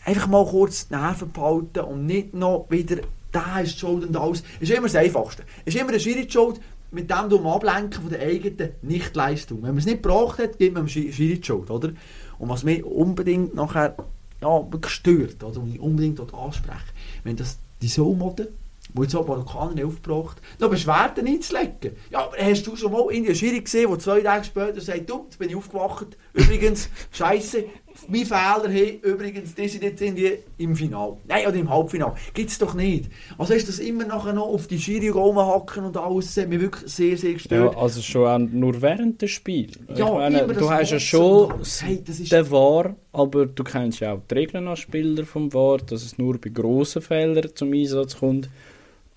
einfach mal kurz die Nerven behalten und nicht noch wieder, da ist die Schuld und alles. Ist immer das Einfachste. Ist immer der Schiri die Schuld, mit dem du ablenken von der eigenen Nichtleistung. Wenn man es nicht gebracht hat, gibt man dem Schi- Schiri die Schuld, oder? Und was mich unbedingt nachher ja, wirklich stört, oder, und ich unbedingt dort anspreche, wenn das die Soulmode, wo jetzt auch Marokkaner aufgebracht, noch Beschwerden einzulegen. Ja, aber hast du schon mal in der Schiri gesehen, der zwei Tage später sagt, du, jetzt bin ich aufgewacht, übrigens, scheiße, mein Fehler, hey, übrigens, die sind jetzt irgendwie im Finale. Nein, oder im Halbfinale. Gibt's doch nicht. Also ist das immer nachher noch auf die Schiri rumhacken und alles, hat mich wirklich sehr, sehr Ja, gestört. also schon auch nur während des Spiels. Ja, meine, du hast ja schon. Hey, den VAR, aber du kennst ja auch die Regeln als Spieler vom VAR, dass es nur bei grossen Fehlern zum Einsatz kommt.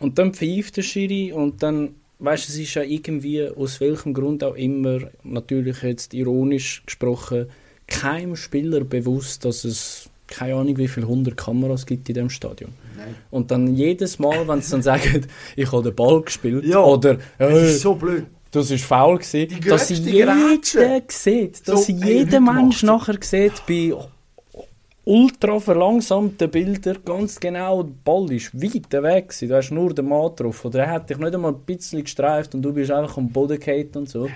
Und dann pfeift der Schiri und dann, weißt du, es ist ja irgendwie, aus welchem Grund auch immer, natürlich jetzt ironisch gesprochen, keinem Spieler bewusst, dass es keine Ahnung, wie viele hundert Kameras gibt in dem Stadion. Nein. Und dann jedes Mal, wenn sie dann sagen, ich habe den Ball gespielt, Ja, oder Das äh, ist so blöd. das ist faul gewesen, dass grösste jeder sieht, dass So, ey, jeder Mensch nachher sieht bei ultra verlangsamten Bildern ganz genau, der Ball ist weit weg gewesen. Du hast nur den Mann drauf. Oder er hat dich nicht einmal ein bisschen gestreift und du bist einfach am Boden gefallen und so.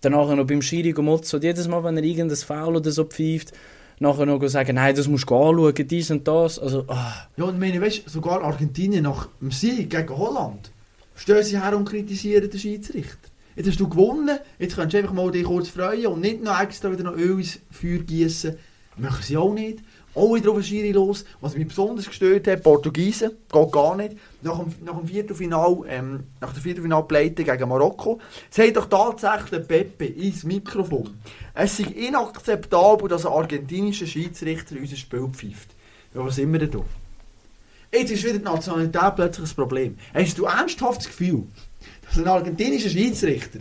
Danach noch beim Schiri gemotzt. Jedes Mal, wenn er irgendein Foul oder so pfeift, nachher noch sagen, nein, das musst du anschauen, dies und das. Also, ah. Ja, und ich meine, weißt, sogar Argentinien nach dem Sieg gegen Holland stehen sie her und kritisieren den Schiedsrichter. Jetzt hast du gewonnen, jetzt kannst du einfach mal dich kurz freuen und nicht noch extra wieder noch Öl ins Feuer gießen. Machen sie auch nicht. Auch wieder auf den Schiri los. Was mich besonders gestört hat, Portugiesen, geht gar nicht. Nach dem, nach dem Viertelfinal, ähm, nach der Viertelfinalpleite gegen Marokko, sagt doch tatsächlich Pepe ins Mikrofon, es sei inakzeptabel, dass ein argentinischer Schiedsrichter unser Spiel pfeift. Ja, was sind wir denn da? Jetzt ist wieder die Nationalität plötzlich ein Problem. Hast du ernsthaft das Gefühl, dass ein argentinischer Schiedsrichter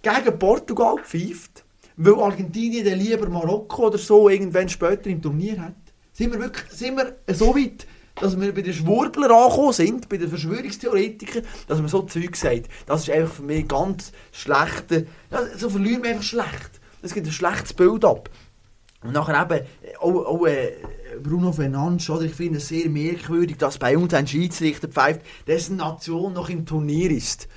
gegen Portugal pfeift, weil Argentinien dann lieber Marokko oder so irgendwann später im Turnier hat? Sind wir wirklich sind wir so weit, dass wir bei den Schwurblern angekommen sind, bei den Verschwörungstheoretikern, dass man so Zeug sagt? Das ist einfach für mich ganz schlechte... Ja, so verlieren wir einfach schlecht. Es gibt ein schlechtes Bild ab. Und nachher eben auch, auch äh, Bruno Fernandes, oder? ich finde es sehr merkwürdig, dass bei uns ein Schiedsrichter pfeift, dessen Nation noch im Turnier ist.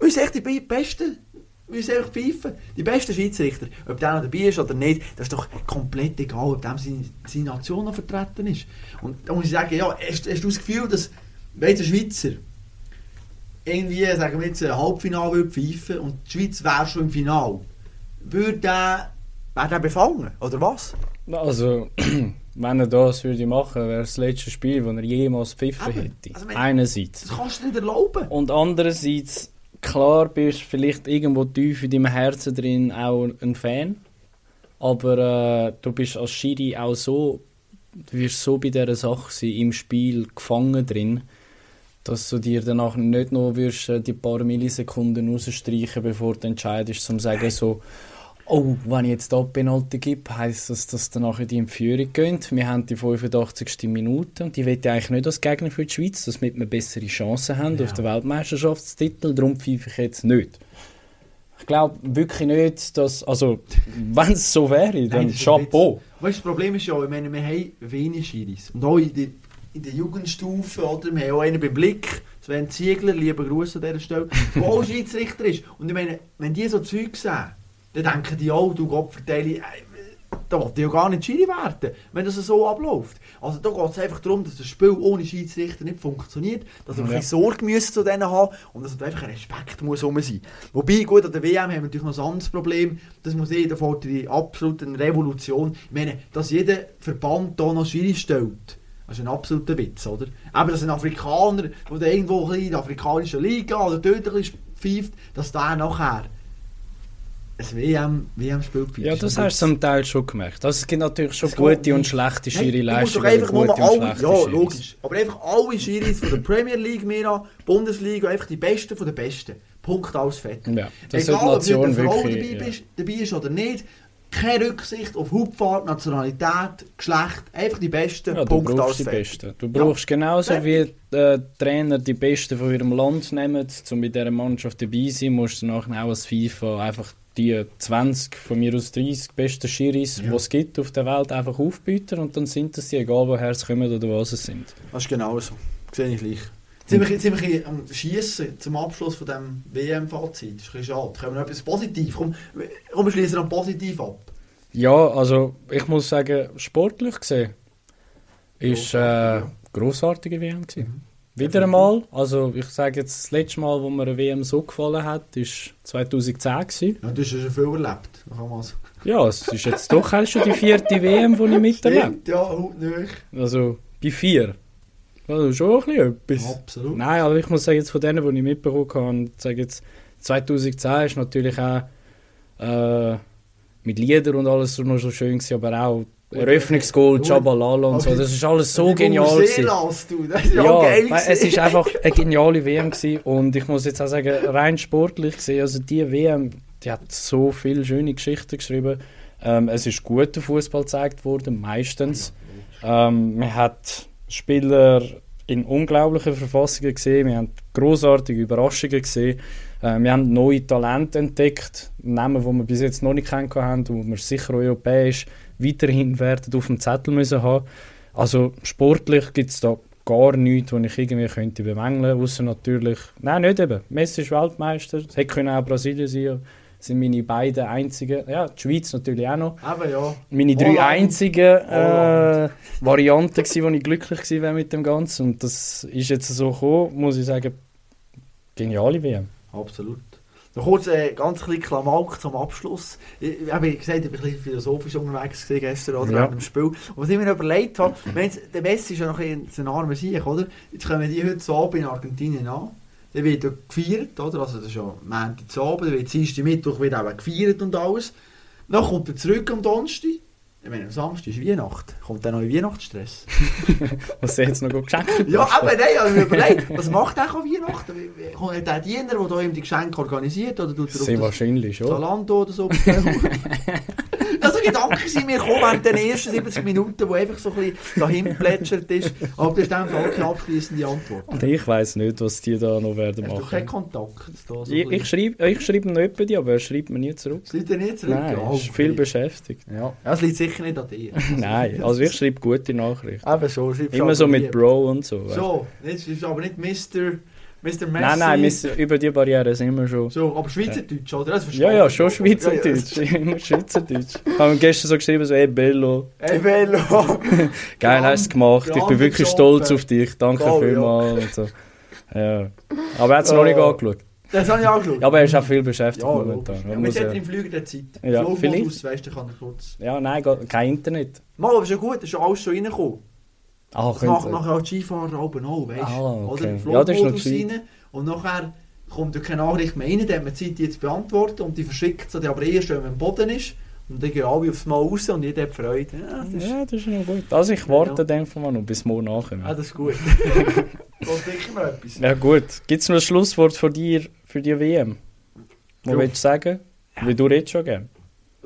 Wir sind echt die Besten. Wir sind einfach pfeifen. Die besten Schiedsrichter. Ob der noch dabei ist oder nicht, das ist doch komplett egal, ob dem seine, seine Nation noch vertreten ist. Und da muss ich sagen, ja, hast, hast du das Gefühl, dass wenn der Schweizer irgendwie, sagen wir jetzt, ein Halbfinale würde pfeifen und die Schweiz wäre schon im Finale, würde der, wäre der befangen, oder was? Also, wenn er das würde machen, wäre das letzte Spiel, das er jemals pfiffen Eben. hätte. Also, wenn- Einerseits. Das kannst du nicht erlauben. Und andererseits, klar bist vielleicht irgendwo tief in deinem Herzen drin auch ein Fan, aber äh, du bist als Schiri auch so, du wirst so bei dieser Sache sein, im Spiel gefangen drin, dass du dir danach nicht noch wirst, äh, die paar Millisekunden rausstreichen, bevor du entscheidest, zum sagen so, oh, wenn ich jetzt da Penalty gibt, heisst das, dass die in die Führung gehen. Wir haben die 85. Minute und die will ich eigentlich nicht als Gegner für die Schweiz, damit wir bessere Chancen haben auf den Weltmeisterschaftstitel. Darum pfeife ich jetzt nicht. Ich glaube wirklich nicht, dass, also, wenn es so wäre, dann Nein, Chapeau. Weißt du, das Problem ist ja, ich meine, wir haben wenig Schiris. Und auch in der, in der Jugendstufe, oder? Wir haben auch einen beim Blick, Sven Ziegler, lieber Gruß an dieser Stelle, der auch Schiedsrichter ist. Und ich meine, wenn die so Zeug sehen, dann denken die auch, du Gott verteile, da will ich ja gar nicht Schiri werden, wenn das so abläuft. Also da geht es einfach darum, dass das Spiel ohne Schiedsrichter nicht funktioniert, dass wir Ja. ein bisschen Sorge müssen zu denen haben und dass einfach ein Respekt muss rum sein. Wobei, gut, an der WM haben wir natürlich noch ein anderes Problem, das muss jeder vor die absolute Revolution. Ich meine, dass jeder Verband da noch Schiri stellt, das ist ein absoluter Witz, oder? Eben, dass ein Afrikaner, der irgendwo in der afrikanischen Liga oder dort ein bisschen pfeift, dass der nachher ein WM, WM-Spiel pfeift. Ja, das hast du zum Teil schon gemerkt. Also, es gibt natürlich schon Es gute und schlechte Schiri-Leistungen. nur gute und alle, schlechte ja, Schiris. logisch. Aber einfach alle Schiris von der Premier League, Mira, Bundesliga, einfach die Besten von den Besten. Punkt, alles fertig. Ja, Egal, ob du eine Frau wirklich... dabei, ja. bist, dabei ist oder nicht, keine Rücksicht auf Hauptfahrt, Nationalität, Geschlecht, einfach die Besten, Ja, Punkt, alles die. Besten. Du brauchst genauso wie äh, Trainer die Besten von ihrem Land nehmen, um bei dieser Mannschaft dabei zu sein, musst du nachher auch als FIFA einfach die 20, von mir aus 30 besten Schiris, die es gibt auf der Welt, einfach aufbieten und dann sind das die, egal woher sie kommen oder was es sind. Das ist genau so. Sehe ich gleich. Wir ein bisschen am Schiessen zum Abschluss von diesem WM-Fazit. Das ist ein bisschen schade. Können wir noch etwas positiv? Komm, komm wir schließen noch positiv ab. Ja, also ich muss sagen, sportlich gesehen ist äh, grossartige WM gewesen. Wieder einmal, also ich sage jetzt, das letzte Mal, wo mir eine WM so gefallen hat, ist 2010 gewesen. Ja, du hast ja schon viel erlebt. Ja, es ist jetzt doch erst schon die vierte WM, die ich miterlebe. Ja, haut nicht. Also bei vier. Also schon ein bisschen etwas. Absolut. Nein, aber ich muss sagen, jetzt von denen, die ich mitbekommen habe, ich sage jetzt, 2010 ist natürlich auch äh, mit Liedern und alles noch so schön gewesen, aber auch Eröffnungsgoal, Gut. Chabalala und so, das ist alles so genial lässt, du, das ist ja, geil. es ist einfach eine geniale WM gewesen und ich muss jetzt auch sagen, rein sportlich gesehen, also die WM, die hat so viele schöne Geschichten geschrieben. Ähm, es ist guter Fußball gezeigt worden, meistens. Ähm, man hat Spieler in unglaublichen Verfassungen gesehen, wir haben großartige Überraschungen gesehen, äh, wir haben neue Talente entdeckt, Namen, die wir bis jetzt noch nicht kennengelernt haben, wo wir sicher europäisch weiterhin werden auf dem Zettel müssen haben. Also sportlich gibt es da gar nichts, was ich irgendwie könnte bemängeln, außer natürlich, nein, nicht eben, Messi ist Weltmeister, es hätte können auch Brasilien sein, das sind meine beiden einzigen, ja, die Schweiz natürlich auch noch, Aber ja. meine drei Holland. einzigen äh. Varianten gsi, wo ich glücklich gewesen wäre mit dem Ganzen und das ist jetzt so gekommen, muss ich sagen, geniale WM. Absolut. Noch kurz äh, ganz ein bisschen Klamauk zum Abschluss. Ich, ich habe gesagt, ich bin ein bisschen philosophisch unterwegs gestern oder Ja. während dem Spiel. Und was ich mir überlegt habe, der Messi ist ja noch ein ein armer Sieg, oder? Jetzt kommen die heute so in Argentinien an. Dann wird ja gefeiert, oder? Also das ist ja Montag zu Abend, dann wird Dienstag, Mittwoch wird auch gefeiert und alles. Dann kommt er zurück am Donnerstag. Ich meine, am Samstag ist Weihnacht. Kommt dann noch Weihnachtsstress? Was sie jetzt noch gut geschenkt Ja, aber nein, also überlegt, was macht der an Weihnachten? Kommt der Diener, der da ihm die Geschenke organisiert, oder tut er Sehr wahrscheinlich schon. Zalando oder so Gedanken sind mir gekommen während den ersten 70 Minuten, wo einfach so ein bisschen dahin plätschert ist. Aber das ist dann auch keine abschließende Antwort. Und ich weiß nicht, was die da noch werden Hast du keinen machen. Kontakt? Da so Ich, ich schreibe ich schreib ihm noch etwa die, aber er schreibt mir nie zurück. Das liegt dir nicht zurück? Nein, Ja, er ist okay. viel beschäftigt. Ja, es liegt sicher nicht an dir. Nein, also ich schreibe gute Nachrichten. Eben schreibst Immer aber so mit lieb. Bro und so. So, jetzt ist aber nicht Mr. Mr. Messi. Nein, nein, wir über die Barriere sind wir schon. So, aber Schweizerdeutsch, oder? Das Ja, ja, schon Ja, Schweizerdeutsch. Immer Schweizerdeutsch. Haben gestern so geschrieben, so, hey Bello, ja. Ey, Velo. geil hast du es gemacht, ich bin wirklich Job, stolz auf dich, danke Voll, vielmals. Und so. ja. Aber er hat es noch nicht Oh. angeschaut. Das habe ich angeschaut. Aber er ist auch viel beschäftigt Ja, momentan. Ja, wir ja, sind im Flüger der Zeit. Ja, Flugmodus, vielleicht. weißt du, kann ich kurz... ja, nein, kein Internet. Mal, aber ist ja gut, ist ja alles schon reingekommen. Ah, Das machen nachher auch die Skifahrer oben auch, weißt du? Ah, okay. Oder? Ja, das ist noch rein und nachher kommt ja keine Nachricht mehr rein, dann hat man Zeit, die zu beantworten und die verschickt sie aber erst, wenn man am Boden ist. Und dann gehen alle aufs Mal raus und jeder hat Freude. Ja, das ist, Ja, das ist noch gut. Also ich warte dann mal noch bis morgen nachher. ah, das ist gut. Kommt sicher noch etwas. Ja gut. Gibt es noch ein Schlusswort von dir für die WM? Was Ja. willst du sagen? Wie du redest schon gerne.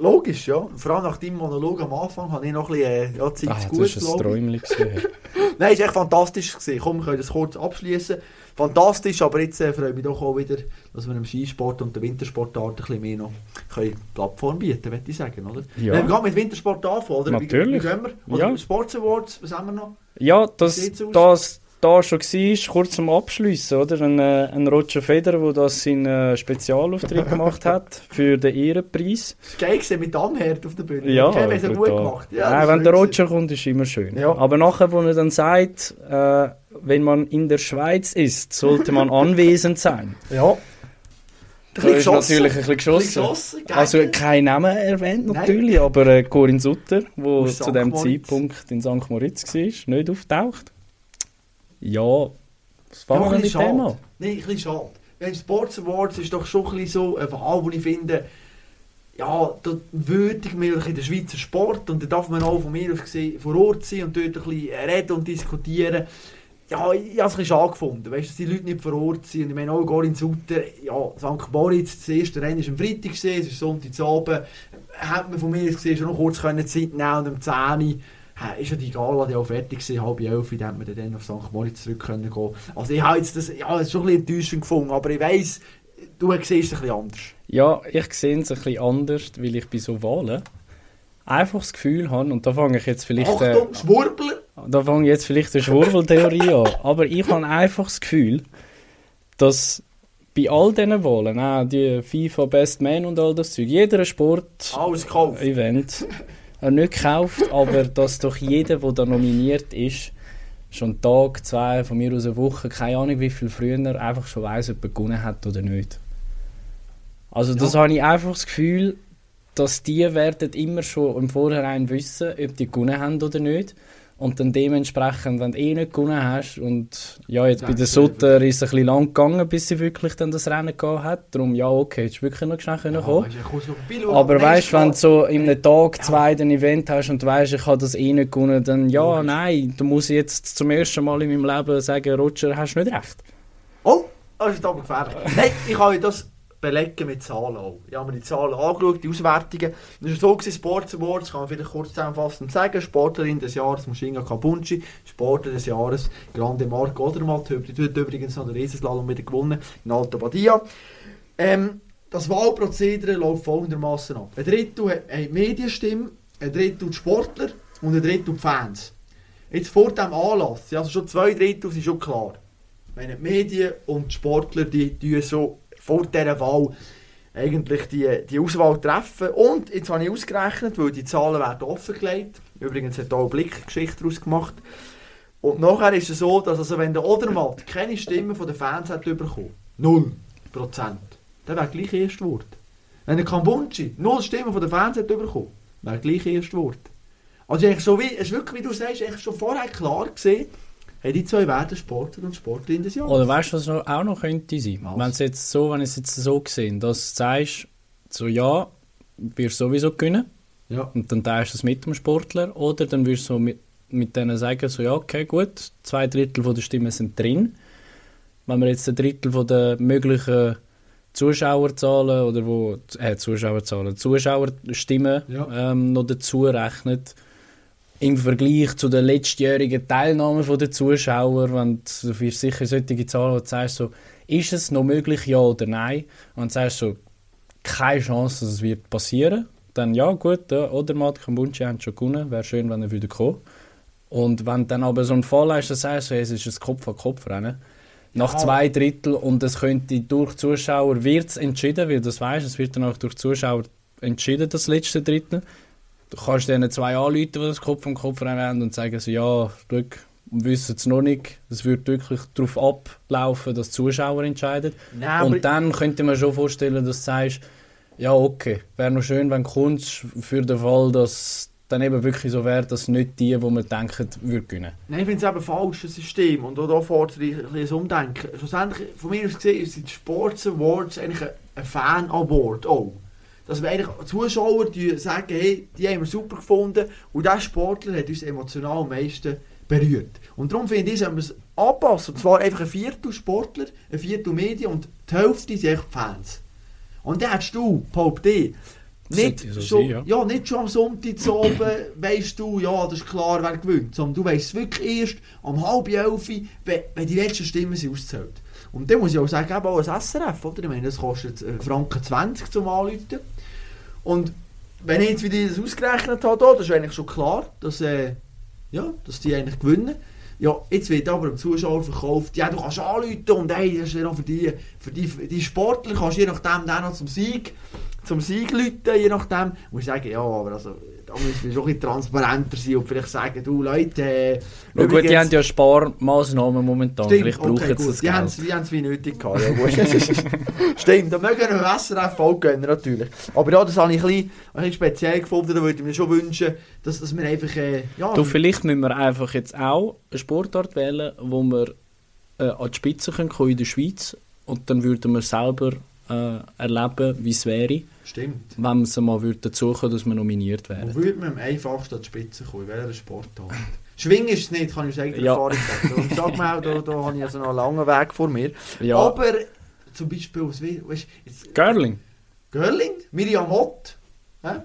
Logisch, ja. Vor allem nach deinem Monolog am Anfang habe ich noch ein bisschen äh, ja, Zeit Ah, zu das gut, war ein. Träumchen. Nein, es war echt fantastisch. Gewesen. Komm, wir können das kurz abschließen. Fantastisch, aber jetzt äh, freue ich mich doch auch wieder, dass wir im Skisport und der Wintersportart ein bisschen mehr noch können Plattform bieten würde ich sagen, oder? Ja. Wir gehen mit Wintersport anfangen, oder? Natürlich. Wie, wie gehen wir? Oder Ja. Sports Awards, was haben wir noch? Ja, das, das da schon war, kurz zum Abschließen, oder? Ein, äh, ein Roger Federer, der das seinen äh, Spezialauftritt gemacht hat für den Ehrenpreis. Das ist geil mit Anherd auf der Bühne. Ja, okay, ja gut gemacht. Ja, Nein, wenn der Roger kommt, ist immer schön. Ja. Aber nachher, wo er dann sagt, äh, wenn man in der Schweiz ist, sollte man anwesend sein. Ja. Da ist natürlich ein bisschen geschossen. geschossen. Also kein Name erwähnt Nein. natürlich, aber äh, Corinne Sutter, Aus zu dem Moritz. Zeitpunkt in St. Moritz war, nicht auftaucht. Ja, was fangen wir ein mit dem schade. an? Nein, ein bisschen schade. Wenn Sports Awards ist doch schon ein bisschen so eine Wahl, wo ich finde, ja, da würdigt man wirklich den Schweizer Sport und da darf man auch von mir aus gesehen vor Ort sein und dort ein bisschen reden und diskutieren. Ja, ich habe es ein bisschen schade gefunden, weißt, dass die Leute nicht vor Ort sind. Und ich meine auch Gorin Sutter, ja, St. Moritz, das erste Rennen war am Freitag, es ist Sonntagabend. Hätte man von mir aus gesehen schon noch kurz können Zeit nehmen und um 10 Uhr äh, ist ja die Gala die auch fertig gewesen, halb elf, dann hätte man dann auf St. Moritz zurück können gehen. Also ich habe jetzt das, ja, das schon ein bisschen enttäuschend gefunden, aber ich weiss, du siehst es ein bisschen anders. Ja, ich sehe es ein bisschen anders, weil ich bei so Wahlen einfach das Gefühl habe, und da fange ich jetzt vielleicht... Äh, Achtung, Schwurbler! Da fange ich jetzt vielleicht eine Schwurbeltheorie an. Aber ich habe einfach das Gefühl, dass bei all diesen Wahlen, auch die FIFA Best Man und all das Zeug, jeder Sport Äh, nicht gekauft, aber dass doch jeder, der da nominiert ist, schon Tag, zwei, von mir aus eine Woche, keine Ahnung wie viel früher, einfach schon weiss, ob er gewonnen hat oder nicht. Also das habe ich einfach das Gefühl, dass die werden immer schon im Vorhinein wissen, ob die gewonnen haben oder nicht. Und dann dementsprechend, wenn du eh nicht gewonnen hast und ja, jetzt bei Ja, der Sutter ist es ein bisschen lang gegangen, bis sie wirklich dann das Rennen gehabt hat. Darum, ja, okay, hättest du wirklich noch schnell können kommen aber weißt du, wenn du ist so in einem Tag, Ja. zwei ein Event hast und weißt, ich habe das eh nicht gewonnen, dann ja, nein, du musst jetzt zum ersten Mal in meinem Leben sagen, Roger, hast du nicht recht. Oh, das ist aber gefährlich. Nein, ich habe das belegen mit Zahlen auch. Ich habe mir die Zahlen angeschaut, die Auswertungen. Das war so, gewesen, Sports Awards, kann man vielleicht kurz zusammenfassend sagen. Sportlerin des Jahres Mushinga Kabunchi, Sportler des Jahres Grande Marco Odermatt, heute übrigens noch den Riesenslalom wieder gewonnen in Alto Badia. Ähm, das Wahlprozedere läuft folgendermaßen ab. Ein Drittel hat eine Medienstimme, ein Drittel die Sportler und ein Drittel die Fans. Jetzt vor dem Anlass, also schon zwei Drittel sind schon klar. Meine, die Medien und die Sportler, die tun so vor dieser Wahl eigentlich die, die Auswahl treffen. Und jetzt habe ich ausgerechnet, weil die Zahlen werden offengelegt. Übrigens hat auch eine Blickgeschichte daraus gemacht. Und nachher ist es so, dass also wenn der Odermatt keine Stimmen von den Fans hat bekommen, 0%, dann wäre gleich erst Wort. Wenn der Kambunchi 0 Stimmen von den Fans hat bekommen, wäre gleich erst Wort. Also eigentlich so wie, es ist wirklich, wie du sagst, eigentlich schon vorher klar gesehen, hey, die zwei werden Sportler und Sportlerinnen des Jahres. Oder weißt du, was auch noch könnte sein? Wenn es jetzt so, wenn es jetzt so gesehen, dass du sagst, so ja, wirst du sowieso gewinnen Ja. und dann teilst du es mit dem Sportler oder dann wirst du so mit, mit denen sagen, so ja, okay, gut, zwei Drittel von der Stimmen sind drin. Wenn wir jetzt ein Drittel von der möglichen Zuschauerzahlen oder wo, äh, Zuschauerzahlen, Zuschauerstimmen Ja. ähm, noch dazu rechnet, im Vergleich zu der letztjährigen Teilnahme der Zuschauer, wenn du für sicher solche Zahlen, wo du sagst, so, ist es noch möglich, ja oder nein? Und du sagst so, keine Chance, dass es wird passieren. Dann ja, gut, ja, oder Matt Kambunchi haben schon gewonnen, wäre schön, wenn er wieder kommt. Und wenn dann aber so ein Fall hast, dann sagst du, hey, es ist ein Kopf-an-Kopf-Rennen. Nach Ja. zwei Drittel und es könnte durch Zuschauer wird's entschieden, weil das weißt, es wird dann auch durch Zuschauer entschieden, das letzte Drittel. Du kannst denen zwei anrufen, die das Kopf am Kopf haben und sagen so, ja, wir wissen es noch nicht. Es wird wirklich darauf ablaufen, dass die Zuschauer entscheiden. Nein, und dann könnte man schon vorstellen, dass du sagst, ja, okay, wäre noch schön, wenn du kommst für den Fall, dass dann eben wirklich so wäre, dass nicht die, wo man denken, würden gewinnen. Nein, ich finde es eben falsch, das System. Und auch da fordere ich ein bisschen ein Umdenken. Schlussendlich, von mir aus gesehen, sind die Sports Awards eigentlich ein, ein Fan-Award auch. Dass wir eigentlich Zuschauer die sagen, hey, die haben wir super gefunden und dieser Sportler hat uns emotional am meisten berührt. Und darum finde ich, sollten wir es anpassen. Und zwar einfach ein Viertel Sportler, ein Viertel Medien und die Hälfte sind echt Fans. Und dann hättest du, behaupte ich, nicht, so schon, sein, ja. nicht schon am Sonntag zu oben weisst du, ja, das ist klar, wer gewinnt. Sondern du weisst es wirklich erst am halb elf, wenn, die letzten Stimmen sind ausgezählt. Und dann muss ich auch sagen, eben auch ein SRF, oder? Ich meine, das kostet äh, Franken 20 zum Anrufen. Und wenn ich jetzt wieder das ausgerechnet habe, da, das ist eigentlich schon klar, dass, äh, ja, dass die eigentlich gewinnen. Ja, jetzt wird aber dem Zuschauer verkauft, ja, du kannst anrufen und hey, das ist ja noch für die, für die, für die Sportler kannst je nachdem dann noch zum Sieg, zum Sieg rufen, je nachdem. Muss ich sagen, ja, aber also, da müssen wir schon ein bisschen transparenter sein und vielleicht sagen, du Leute, äh, gut, die haben ja Sparmaßnahmen momentan, Stimmt, vielleicht brauchen okay, sie das Die haben Geld. es die haben's wie nötig gehabt. Ja. Stimmt, da mögen wir SRF auch gönnen, natürlich. Aber ja, das habe ich ein bisschen, ein bisschen speziell gefunden. Da würde ich mir schon wünschen, dass, dass wir einfach... Äh, ja, Du, vielleicht müssen wir einfach jetzt auch eine Sportart wählen, wo wir äh, an die Spitze können in der Schweiz und dann würden wir selber äh, erleben, wie es wäre, Stimmt. wenn es mal würde dazu kommen, dass wir nominiert Wo wären. würde man am einfachsten an die Spitze kommen? In welcher Sportart? Schwingen ist es nicht, kann ich aus eigener Ja. Erfahrung sagen. Und sag mal, da, da habe ich also noch einen langen Weg vor mir. Ja, Aber zum Beispiel, was weißt, jetzt, Girling. Görling, Miriam Hott, hä?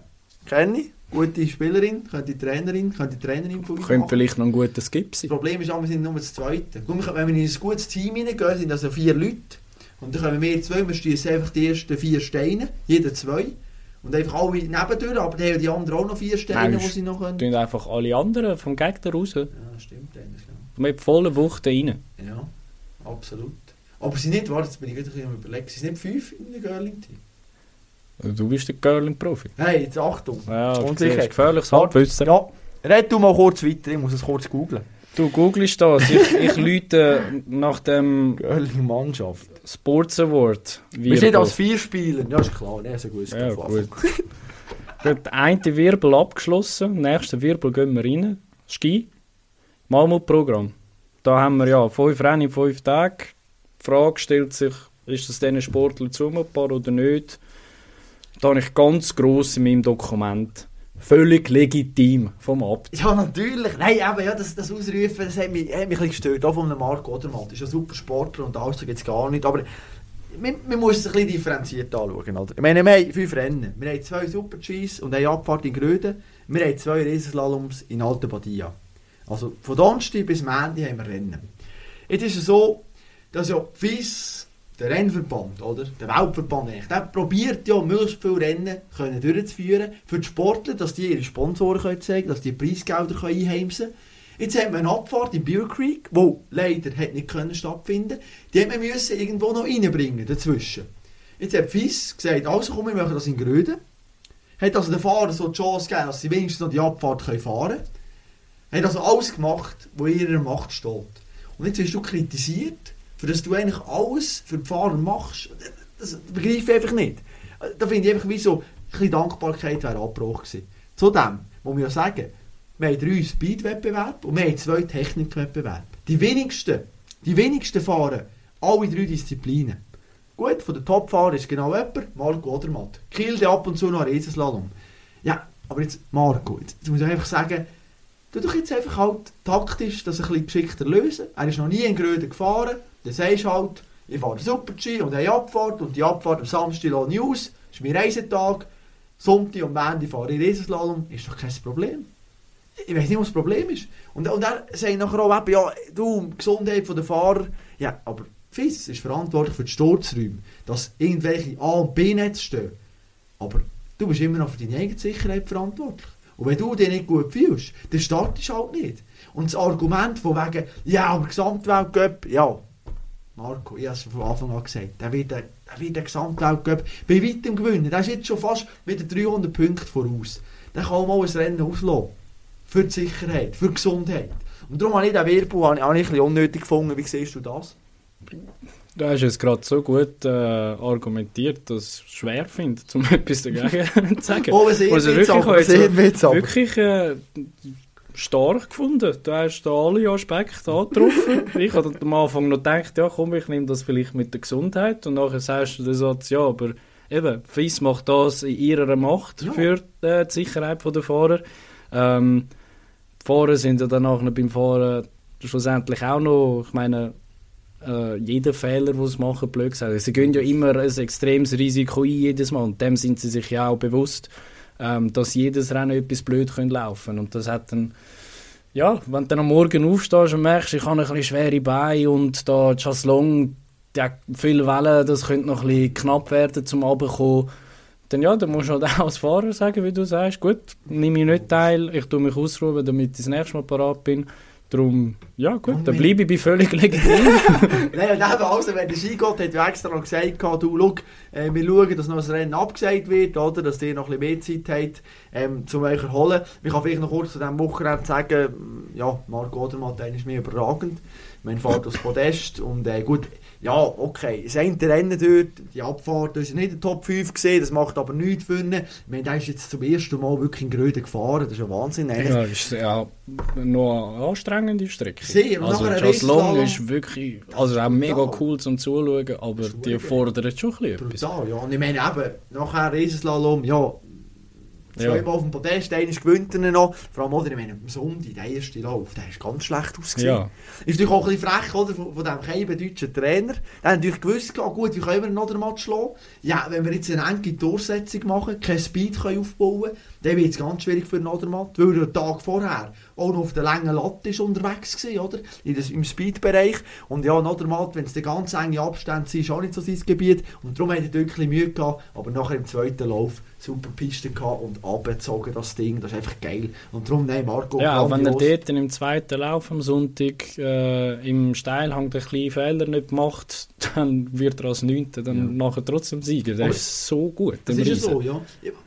kenne ich, gute Spielerin, könnte Trainerin, könnte Trainerin von uns Könnte vielleicht noch ein guter Skip Das sein. Problem ist, wir sind nur das Zweite. Wenn wir in ein gutes Team hineingehen, sind also vier Leute. Und dann kommen wir zwei, wir stießen einfach die ersten vier Steine, jeder zwei. Und einfach alle nebendurch, aber dann haben die anderen auch noch vier Steine, die sie noch können. Tun einfach alle anderen vom Gegner raus. Ja, stimmt eigentlich. Mit voller Wucht rein. Ja. ja, absolut. Aber sie nicht, warte, jetzt bin ich wieder ein bisschen am überlegen, sie sind nicht fünf in der Girling-Team. Du bist der Girling-Profi. Hey, jetzt Achtung. Ja, Und du siehst, sicher. gefährliches. Halbwissen. Ja, red du mal kurz weiter, ich muss es kurz googlen. Du googelst das. Ich, ich lüte nach dem Girling-Mannschaft. Sports Award. Wir sind als vier Spieler, ja ist klar, ne, so gut. Ja, gut. Der eine Wirbel abgeschlossen, nächsten Wirbel gehen wir rein. Ski. Mammutprogramm. Da haben wir ja fünf Rennen in fünf Tagen. Die Frage stellt sich, ist das diesen Sportlern zumutbar oder nicht? Da habe ich ganz gross in meinem Dokument. Völlig legitim vom Abt. Ja, natürlich. Nein, eben, ja, das, das Ausrufen, das hat mich, hat mich ein gestört. Auch von einem Marc Odermatt. ist ein super Sportler und alles, so geht es gar nicht. Aber man, man muss es ein bisschen differenziert anschauen. Oder? Ich meine, wir haben fünf Rennen. Wir haben zwei Super-Gs und eine Abfahrt in Gröden. Wir haben zwei Riesenslaloms in Alta Badia. Also von Donnerstag bis Montag haben wir Rennen. Jetzt ist es so, dass ja FIS, der Rennverband, oder? der Weltverband eigentlich, der probiert ja möglichst viele Rennen können durchzuführen für die Sportler, dass die ihre Sponsoren können zeigen dass die Preisgelder können einheimsen können. Jetzt haben wir eine Abfahrt in Beer Creek, die leider hat nicht können stattfinden Die haben wir irgendwo noch reinbringen dazwischen. Jetzt hat FIS gesagt, also komm, wir machen das in Gröden. Hat also den Fahrern so die Chance gegeben, dass sie wenigstens noch die Abfahrt können fahren können. Hat also alles gemacht, was in ihrer Macht steht. Und jetzt wirst du kritisiert, für dass du eigentlich alles für die Fahrer machst. Das begreife ich einfach nicht. Da finde ich einfach wie so, ein bisschen Dankbarkeit wäre abgebrochen gewesen. Zudem muss man ja sagen, wir haben drei Speed-Wettbewerbe und wir haben zwei Technikwettbewerbe. Die wenigsten, die wenigsten fahren alle drei Disziplinen. Gut, von den Topfahrern ist genau jemand, Marco Odermatt. Kilde ab und zu noch ein Riesenslalom. Ja, aber jetzt Marco, jetzt, jetzt muss ich einfach sagen, du doch jetzt einfach halt taktisch das ein bisschen geschickter lösen. Er ist noch nie in Gröden gefahren, dann sagst du halt, ich fahre Super-G und eine Abfahrt und die Abfahrt am Samstag lasse ich aus, ist mein Reisetag, Sonntag und Montag fahre ich Riesenslalom, ist doch kein Problem ich weiß nicht, was das Problem ist. Und, und er sagt nachher auch, eben, ja, du, Gesundheit der Fahrer, ja, aber FIS ist verantwortlich für die Sturzräume, dass irgendwelche A- und B-Netze stehen. Aber du bist immer noch für deine eigene Sicherheit verantwortlich. Und wenn du dich nicht gut fühlst, dann startest du halt nicht. Und das Argument von wegen, ja, aber Gesamtweltcup, ja, Marco, ich habe es von Anfang an gesagt, der wird, der wird den Gesamtweltcup bei weitem gewinnen. Der ist jetzt schon fast mit 300 Punkten voraus. Der kann mal ein Rennen auslassen für die Sicherheit, für die Gesundheit. Und darum habe ich den Wirbel habe ich ein bisschen unnötig gefunden. Wie siehst du das? Du hast es gerade so gut äh, argumentiert, dass ich es schwer finde, um etwas dagegen zu sagen. Oh, sehr also wirklich, witzig. wirklich äh, stark gefunden. Du hast da alle Aspekte angetroffen. ich habe am Anfang noch gedacht, ja komm, ich nehme das vielleicht mit der Gesundheit und nachher sagst du den Satz, ja, aber eben, FIS macht das in ihrer Macht Ja. für äh, die Sicherheit der Fahrer. Ähm, die Fahrer sind ja dann nachher beim Fahren schlussendlich auch noch, ich meine, äh, jeder Fehler, den sie machen, blöd gesagt. Sie gehen ja immer ein extremes Risiko ein, jedes Mal. Und dem sind sie sich ja auch bewusst, ähm, dass jedes Rennen etwas blöd könnte laufen Und das hat dann, ja, wenn du dann am Morgen aufstehst und merkst, ich habe ein bisschen schwere Beine und da Chaslong, ja, viele Wellen, das könnte noch ein bisschen knapp werden zum Abkommen. Dann ja, dann musst du halt auch als Fahrer sagen, wie du sagst, gut, nehme ich nicht teil, ich tue mich ausruhen, damit ich das nächste Mal parat bin. Darum, ja gut, dann wenn- bleibe ich bei völlig legitim. Nein, und eben also, wenn der Skigott hat extra noch gesagt, du, schau, äh, wir schauen, dass noch ein Rennen abgesagt wird, oder, dass ihr noch ein bisschen mehr Zeit habt, ähm, um euch erholen. Ich kann vielleicht noch kurz zu diesem Wochenende sagen, ja, Marco Odermatt, der ist mir überragend. Mein fährt aufs Podest und äh, gut, ja, okay, das eine Rennen dort, die Abfahrt, das ist nicht in der Top 5 gesehen, das macht aber nichts für ihn. Meine, der ist jetzt zum ersten Mal wirklich in Gröden gefahren, das ist ja Wahnsinn. eigentlich. Ja, ist ja noch eine anstrengende Strecke. Sehr, und also Just Long ist wirklich, also auch mega Brutal. cool zum Zuschauen, aber die fordern schon ein bisschen. Brutal, ja. Und ich meine eben, nachher Riesenslalom, ja, Ja. zweimal auf dem Podest, einer gewinnt er noch. Vor allem, oder, ich meine, am Sonntag, der erste Lauf, der ist ganz schlecht ausgesehen. Ja. Ist natürlich auch ein bisschen frech, oder, von, von diesem keiben deutschen Trainer. Der hat natürlich gewusst, ah, gut, wie können wir noch den Match schlagen? Ja, wenn wir jetzt eine enge Durchsetzung machen, kein Speed können aufbauen dann wird es ganz schwierig für Nodermatt, weil er den Tag vorher auch noch auf der langen Latte ist unterwegs war, oder? In das, Im Speedbereich. Und ja, Nodermatt, wenn es dann ganz enge Abstände sind, ist auch nicht so sein Gebiet. Und darum hat er bisschen Mühe gehabt, aber nachher im zweiten Lauf super Piste gehabt und abgezogen das Ding. Das ist einfach geil. Und darum, nein, Marco, Ja, auch wenn er dort im zweiten Lauf am Sonntag äh, im Steilhang den kleinen Fehler nicht macht, dann wird er als Neunter dann nachher trotzdem siegen. Der Aber ist so gut. Das der ist ja so, ja.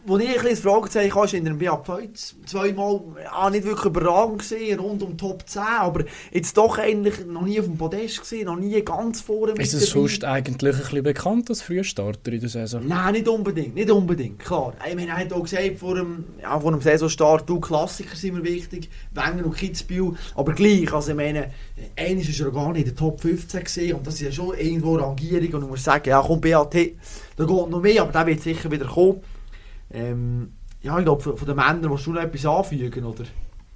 Wo ich ein bisschen das Fragezeichen hatte, ist in der BAP zweimal ah, nicht wirklich überragend gesehen, rund um Top 10, aber jetzt doch eigentlich noch nie auf dem Podest gesehen, noch nie ganz vorne Ist es sonst eigentlich ein bisschen bekannt als Frühstarter in der Saison? Nein, nicht unbedingt, nicht unbedingt, klar. Ich meine, er hat auch gesagt, vor dem, ja, vor dem Saisonstart, du, Klassiker sind mir wichtig, Wenger und Kitzbühel, aber gleich, also ich meine, eines ist er gar nicht in der Top 15 gesehen und das ist ja schon irgendwo Rangierung und ich muss sagen, ja komm, BAT, da geht noch mehr, aber der wird sicher wieder kommen. Ähm, ja, ich glaube, von, den Männern willst du noch etwas anfügen, oder?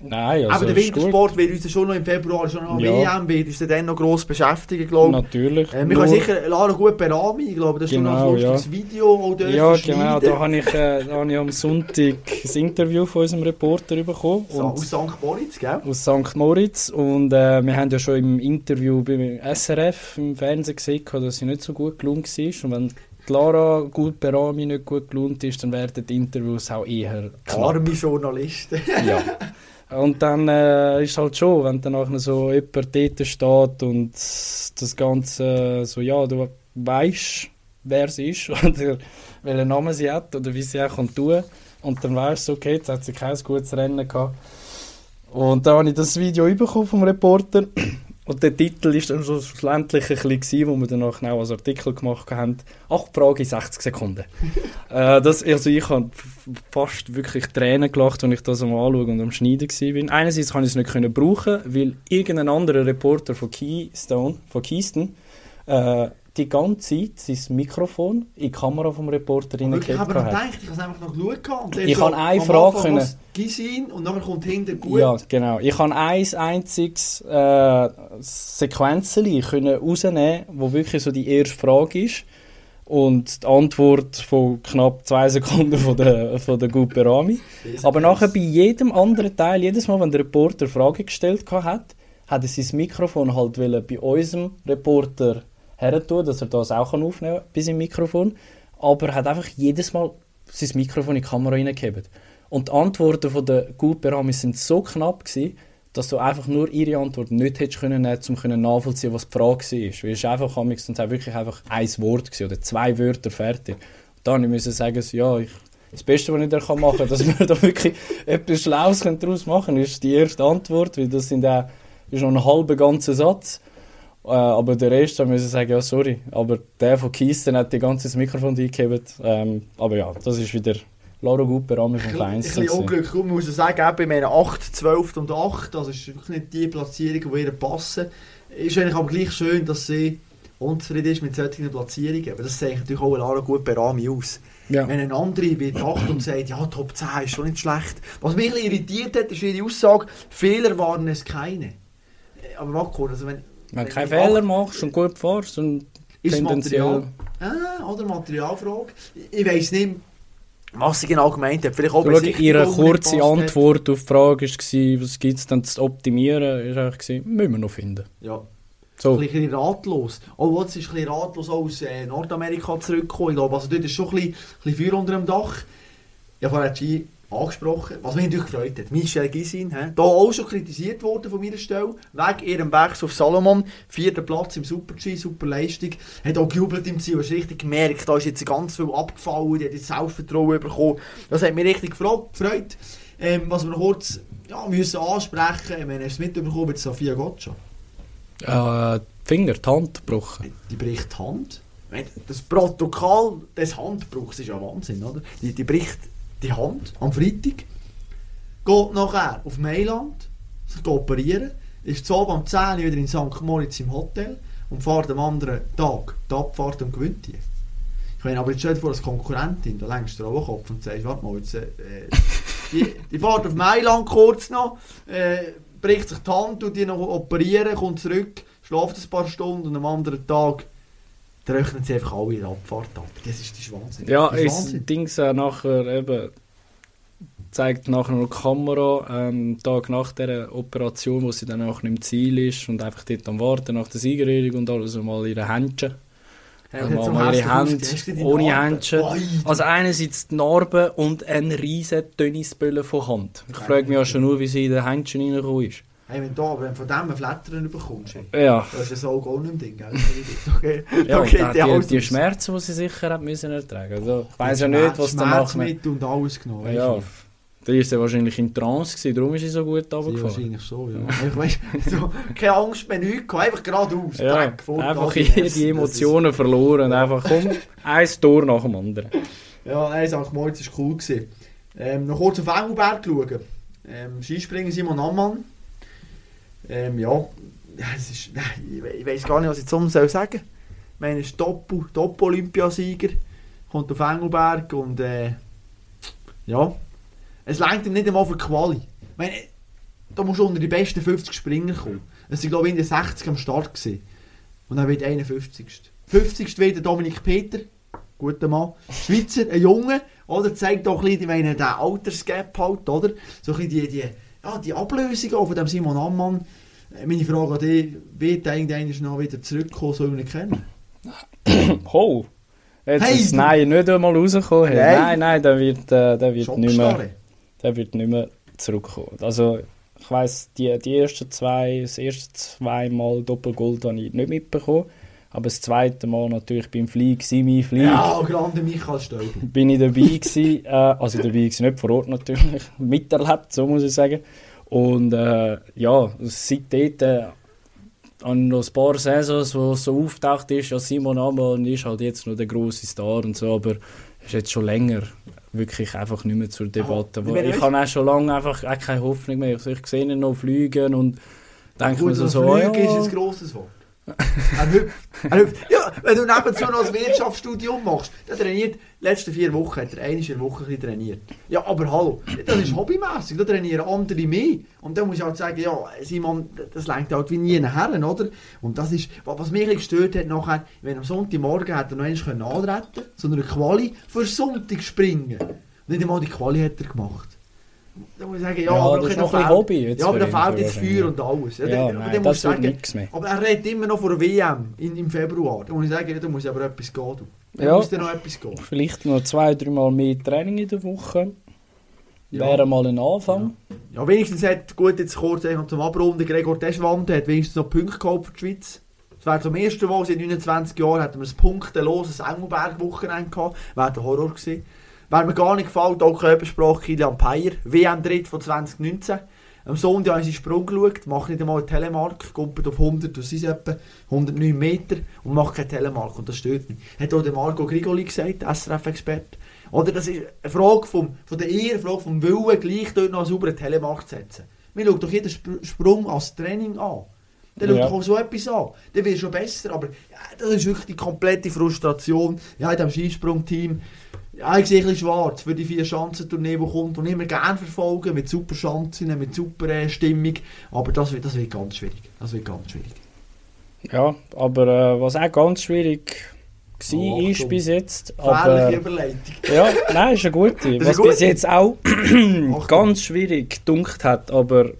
Nein, Aber also der ist gut. Wintersport wird uns schon noch im Februar, schon noch Ja. WM, wird uns dann noch gross beschäftigen, glaube ich. Natürlich. Äh, wir können sicher Lara gut beraten, ich glaube, das ist Genau, schon noch ein lustiges Video auch Ja, genau. Da habe ich, äh, da habe ich am Sonntag das Interview von unserem Reporter bekommen. So, aus St. Moritz, gell? aus St. Moritz. Und äh, wir haben ja schon im Interview beim SRF im Fernsehen gesehen, dass sie nicht so gut gelungen war. Und wenn Lara gut Berami nicht gut gelungen ist, dann werden die Interviews auch eher knapp. Arme Journalisten. Ja. Und dann äh, ist halt schon, wenn dann nachher so jemand dort steht und das Ganze so, ja, du weißt, wer sie ist oder welchen Namen sie hat oder wie sie auch kann tun und dann weißt du, okay, jetzt hat sie kein gutes Rennen gehabt. Und dann habe ich das Video vom Reporter und der Titel ist dann so schlussendlich ein bisschen, wo wir dann auch genau als Artikel gemacht haben. Acht Fragen in 60 Sekunden. äh, das, also ich habe fast wirklich Tränen gelacht, als ich das am Anschauen und am Schneiden war. Einerseits kann ich es nicht können brauchen, weil irgendein anderer Reporter von Keystone, von Keystone, äh, die ganze Zeit sein Mikrofon in die Kamera vom Reporter Wirklich, ich habe noch hat. gedacht, ich habe es einfach noch geschaut. Und Ich so kann eine Frage können- Gisin und dann kommt hinter gut. Ja, genau. Ich kann ein einziges äh, Sequenzchen können rausnehmen, wo wirklich so die erste Frage ist und die Antwort von knapp zwei Sekunden von der, von der Guperami. Aber nachher bei jedem anderen Teil, jedes Mal, wenn der Reporter Fragen gestellt hat, hat er sein Mikrofon halt bei unserem Reporter hertun, dass er das auch aufnehmen kann, bei seinem Mikrofon. Aber er hat einfach jedes Mal sein Mikrofon in die Kamera reingehebt. Und die Antworten von der Gutberamis sind so knapp gewesen, dass du einfach nur ihre Antwort nicht hättest können um nachvollziehen, was die Frage war. Weil es einfach, amigs und wirklich einfach ein Wort gewesen, oder zwei Wörter fertig. Und dann musste ich sagen, ja, ich, das Beste, was ich da machen kann, dass wir da wirklich etwas Schlaues daraus machen können, ist die erste Antwort, weil das sind auch, ist noch ein halber ganzer Satz. Äh, aber der Rest, da müssen sagen, ja, sorry. Aber der von Kisten hat die ganze das Mikrofon eingehebt. Ähm, aber ja, das ist wieder Laura Gutberami vom Ein Feinsten. bisschen unglücklich. Man muss sagen, eben bei meinen 8, 12 und 8, das ist wirklich nicht die Platzierung, die ihr passen. Ist eigentlich aber gleich schön, dass sie unzufrieden ist mit solchen Platzierungen. Aber das zeichnet natürlich auch Lara gut bei Rami aus. Ja. Wenn ein anderer wird 8 und sagt, ja, Top 10 ist schon nicht schlecht. Was mich ein irritiert hat, ist ihre Aussage, Fehler waren es keine. Aber Marco, also wenn, Wenn du wenn keine du Fehler machst und gut fährst, dann ist tendenziell... Material. Ah, oder Materialfrage. Ich weiss nicht, was sie genau gemeint hat. Vielleicht auch Schau, ihre kurze gepasst hat. Antwort auf die Frage war, was gibt es denn zu optimieren, ist eigentlich, müssen wir noch finden. Ja. So. Ein bisschen ratlos. Oh, jetzt ist ein bisschen ratlos aus äh, Nordamerika zurückgekommen. Ich glaube, also dort ist schon ein bisschen, ein bisschen Feuer unter dem Dach. Vorhin G angesprochen, was mich natürlich gefreut hat. Michel Gisin, da auch schon kritisiert worden von meiner Stelle, wegen ihrem Wechsel auf Salomon, vierter Platz im Super-G, super Leistung, hat auch gejubelt im Ziel, hast richtig gemerkt, da ist jetzt ganz viel abgefallen, die hat jetzt Selbstvertrauen bekommen, das hat mich richtig gefreut. Ähm, was wir noch kurz ja, müssen ansprechen, ich meine, hast du es mitbekommen mit Sofia Gotcha? Äh, Finger, die Hand gebrochen. Die bricht die Hand. Das Protokoll des Handbruchs ist ja Wahnsinn, oder? Die, die bricht die Hand am Freitag, geht nachher auf Mailand, sich operieren, ist oben am 10 Uhr wieder in St. Moritz im Hotel und fährt am anderen Tag die Abfahrt und gewinnt die. Ich meine, aber jetzt stell dir vor, als Konkurrentin, da längst du auch Kopf und sagst, warte mal, jetzt, äh, die, die fährt auf Mailand kurz noch, äh, bricht sich die Hand, tut die noch kommt zurück, schläft ein paar Stunden und am anderen Tag rechnen sie einfach alle in der Abfahrt ab. Das ist, das ist Wahnsinn. Ja, das ist Wahnsinn. Dings auch nachher eben zeigt nachher noch die Kamera ähm, Tag nach der Operation, wo sie dann auch nicht im Ziel ist und einfach dort am Warten nach der Siegerehrung und alles mal ihre Händchen. Ja, Also so mal ihre Hände ohne? Händchen. Also einerseits die Narben und ein riesen Tennisbälle von Hand. Ich frage mich ja schon nur, wie sie in den Händchen reingekommen ist. Hey, wenn du aber wenn du von dem ein Flattern bekommst, hey, Ja. das ist ja so auch nicht Ding, gell? Okay, Ja, okay, die, die, die Schmerzen, die sie sicher hat müssen ertragen. Also, ich weiß ja nicht, was danach... Schmerzmittel und alles genommen. Ja, da war sie wahrscheinlich in Trance, gewesen, darum ist sie so gut runtergefahren. wahrscheinlich schon, ja. Ich weiss, so, keine Angst mehr, nichts einfach geradeaus. Ja, Dreck, fort, einfach die Emotionen verloren und einfach, komm, ein Tor nach dem anderen. Ja, nein, St. Moritz war cool. Gewesen. Ähm, noch kurz auf Engelberg schauen. Ähm, Skispringen Simon Ammann. Ähm, ja, es ist, ich, we- ich weiß gar nicht, was ich sonst soll sagen. Ich meine, ist Doppel-Olympiasieger, kommt auf Engelberg und äh, ja, es reicht ihm nicht einmal für die Quali. Ich meine, da musst du unter die besten 50 Springer kommen. Es sind, glaube ich, in den 60 am Start gewesen. Und dann wird 51. 50. wieder Dominik Peter, guter Mann. Schweizer, ein Junge, oder? Zeigt auch ein bisschen, ich meine, den Altersgap halt, oder? So ein bisschen die, die, ja, die Ablösung von dem Simon Ammann. Äh, Meine Frage an dich, wird eigentlich noch wieder zurückkommen, soll ich ihn kennen? Ho! Jetzt Hey, ist Nein nicht einmal rausgekommen. Nein. Nein, nein, der wird, äh, der wird nicht mehr, der wird nicht mehr zurückkommen. Also ich weiss, die, die ersten zwei, das erste zweimal Doppelgold habe ich nicht mitbekommen. Aber das zweite Mal natürlich beim Flieg, Simi Flieg, Ja, grande Michael Stäuber. bin ich dabei gewesen. Äh, also dabei gewesen, nicht vor Ort natürlich, miterlebt, so muss ich sagen. Und äh, ja, seitdem äh, an noch ein paar Saisons, wo es so auftaucht ist, ja Simon Ammann ist halt jetzt noch der große Star und so, aber ist jetzt schon länger wirklich einfach nicht mehr zur Debatte. Wo ich ich habe auch schon lange einfach auch keine Hoffnung mehr. Also ich sehe ihn noch fliegen und denke mir so, so so ja, ist ein grosses Wort. Er hüpft. Ja, wenn du nebenzu noch ein Wirtschaftsstudium machst, der trainiert, die letzten vier Wochen hat er einmal Woche ein trainiert. Ja, aber hallo, das ist hobbymässig, da trainieren andere mehr. Und dann muss ich halt sagen, ja, Simon, das lenkt halt wie nie nachher, oder? Und das ist, wa- was mich gestört hat nachher, wenn am Sonntagmorgen hat er noch einmal antreten so eine Quali für Sonntag springen. Nicht einmal die Quali hat er gemacht. Da muss ich sagen, ja, Ja, aber das ist noch ein Hobby jetzt Ja, aber da fehlt jetzt. Feuer und alles. Ja, Ja, aber nein, das sagen, nichts mehr. aber er redet immer noch von der WM in, im Februar. Da muss ich sagen, ja, da muss aber etwas gehen. Da Ja. muss noch etwas gehen. vielleicht noch zwei, dreimal mehr Training in der Woche. Ja. Wäre mal ein Anfang. Ja, wenigstens hat, gut, jetzt kurz zum Abrunden, Gregor Deschwande hat wenigstens noch Punkte geholt für die Schweiz. Das wäre zum ersten Mal seit 29 Jahren, hatten wir ein punkteloses Engelberg-Wochenende gehabt. Wäre der Horror gewesen. Wäre mir gar nicht gefällt, auch Körpersprache Kilian Peyer, WM-Dritt von 2019. Am Sonntag habe ich seinen Sprung geschaut, mache nicht einmal eine Telemark, kommt auf 100, das sind etwa 109 Meter und macht keine Telemark und das stört mich. Hat auch der Marco Grigoli gesagt, SRF-Experte. Oder das ist eine Frage vom, von der Ehre, eine Frage vom Willen, gleich dort noch einen sauberen Telemark zu setzen. Wir schauen doch jeden Sp Sprung als Training an. Dann schau Ja. doch auch so etwas an. Dann wird schon besser. Aber ja, das ist wirklich die komplette Frustration. Ja, in diesem Skisprungteam. Ja, ich sehe ein bisschen schwarz für die vier Schanzentournee, die kommt und immer gerne verfolgen, mit super Schanzen, mit super äh, Stimmung. Aber das wird, das wird ganz schwierig. Das wird ganz schwierig. Ja, aber äh, was auch ganz schwierig war, Oh, ist bis jetzt. Aber, Überleitung. ja, nein, ist eine gute. eine Was gute. bis jetzt auch ganz schwierig gedunkt hat, aber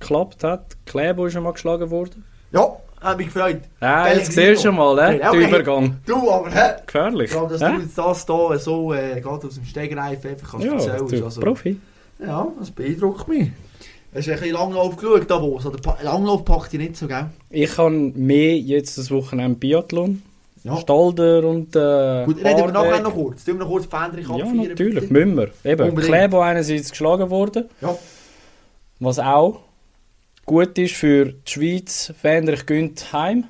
geklappt hat. Klebo ist schon mal geschlagen worden. Ja, hat mich gefreut. Ja, jetzt siehst du mal, äh, Ja, den hey, Übergang. Du, aber hä? Gefährlich. Ich glaube, dass du jetzt das hier so äh, gerade aus dem Stegreif einfach kannst ja, erzählen also, Profi. Ja, das beeindruckt mich. Hast du ein bisschen Langlauf geschaut, Davos? Oder Langlauf packt dich nicht so, gell? Ich habe mehr jetzt das Wochenende Biathlon. Ja. Stalder und äh, Gut, reden wir nachher noch kurz. Tun wir noch kurz Fähnchen Ja, natürlich, bitte? müssen wir. Eben. Klebo einerseits geschlagen worden, Ja, was auch gut ist für die Schweiz. Fähnrich gönnt heim.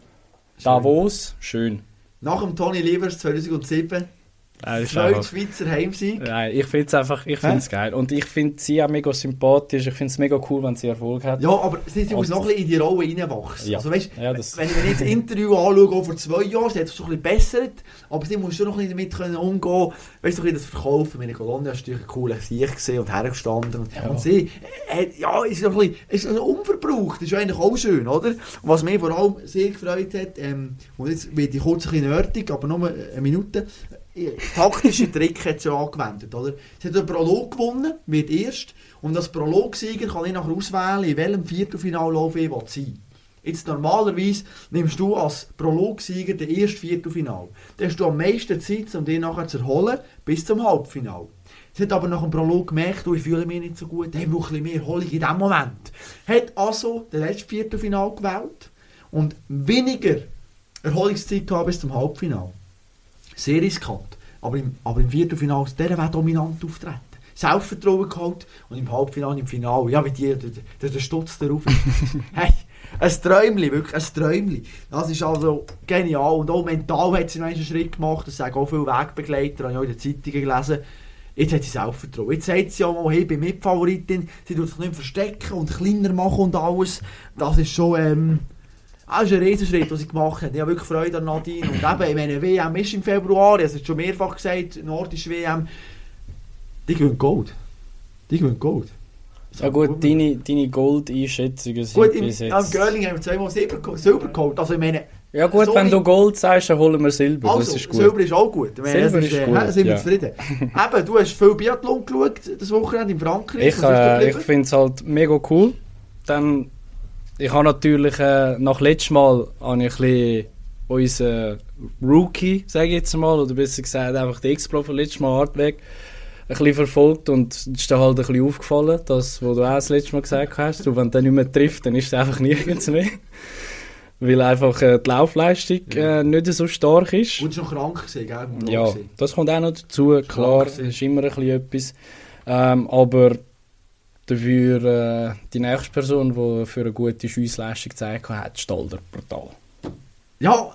Davos, schön. nach dem Tony Livers 2007, Ist zweiter Schweizer Heimsieg. Nein, ich finde es einfach ich find's geil. Und ich finde sie auch mega sympathisch. Ich finde es mega cool, wenn sie Erfolg hat. Ja, aber sie, sie muss noch ein bisschen in die Rolle reinwachsen. Ja. Also, weißt, Ja, das- wenn, ich, wenn ich jetzt das Interview anschaue, vor zwei Jahren, sie hat sich schon ein bisschen bessert, aber sie muss schon noch ein bisschen damit können umgehen Weißt du, ein bisschen das Verkaufen. Meine Colonia war natürlich ein cooler Sieg gesehen und hergestanden. Und, Ja. und sie, äh, ja, ist noch ein bisschen, ist unverbraucht. Das ist ja eigentlich auch schön, oder? Und was mich vor allem sehr gefreut hat, ähm, und jetzt wird ich kurz ein bisschen nerdig, aber nur eine Minute, äh, taktische Trick hat sie angewendet, oder? Sie hat einen Prolog gewonnen, wird erst, und als Prologsieger kann ich nachher auswählen, in welchem Viertelfinallauf ich will sein Jetzt normalerweise nimmst du als Prologsieger den ersten Viertelfinal. Dann hast du am meisten Zeit, um dich nachher zu erholen, bis zum Halbfinal. Sie hat aber nach dem Prolog gemerkt, oh, ich fühle mich nicht so gut, ich brauche ein mehr Erholung in diesem Moment. Hat also den letzten Viertelfinal gewählt und weniger Erholungszeit gehabt bis zum Halbfinal. Sehr riskant. Aber im, aber im Viertelfinal, der wäre dominant auftreten. Selbstvertrauen geholt und im Halbfinale, im Finale, ja, wie die, der, der, der Stutz darauf. hey, ein Träumli, wirklich, ein Träumli. Das ist also genial. Und auch mental hat sie noch einen Schritt gemacht. Das sagen auch viele Wegbegleiter, habe ich auch in den Zeitungen gelesen. Jetzt hat sie Selbstvertrauen. Jetzt sagt sie auch mal, hey, ich bin Mitfavoritin, sie tut sich nicht verstecken und kleiner machen und alles. Das ist schon, ähm, das ist ein Riesenschritt, den sie gemacht hat. Ich habe wirklich Freude an Nadine. Und eben, ich meine, WM ist im Februar, ich habe es schon mehrfach gesagt, nordische WM. Die gewinnen Gold. Die gewinnen Gold. Ja gut, deine, deine Gold-Einschätzungen sind Gut, im, bis am jetzt... Girling haben wir zweimal Silber, Silber geholt. Also ich meine, Ja gut, so wenn du Gold sagst, dann holen wir Silber, also, das ist gut. Silber ist auch gut. Ich meine, Silber ist äh, gut, hä, sind wir ja. zufrieden. Eben, du hast viel Biathlon geschaut, das Wochenende in Frankreich. Ich, ist äh, ich finde es halt mega cool. Dann, ich habe natürlich äh, nach letztem Mal habe ich ein bisschen unseren Rookie, sage ich jetzt mal, oder besser gesagt einfach den X-Pro von letztem Mal Artweg, ein bisschen verfolgt und es ist dann halt ein bisschen aufgefallen, das, was du auch das letzte Mal gesagt hast, du, wenn der nicht mehr trifft, dann ist er einfach nirgends mehr. Weil einfach äh, die Laufleistung äh, nicht so stark ist. Und noch krank gewesen, gell? Ja, das kommt auch noch dazu. Klar, ist immer ein bisschen etwas. Ähm, aber dafür äh, die nächste Person, die für eine gute Schussleistung gezeigt hat, Stalder. Brutal. Ja,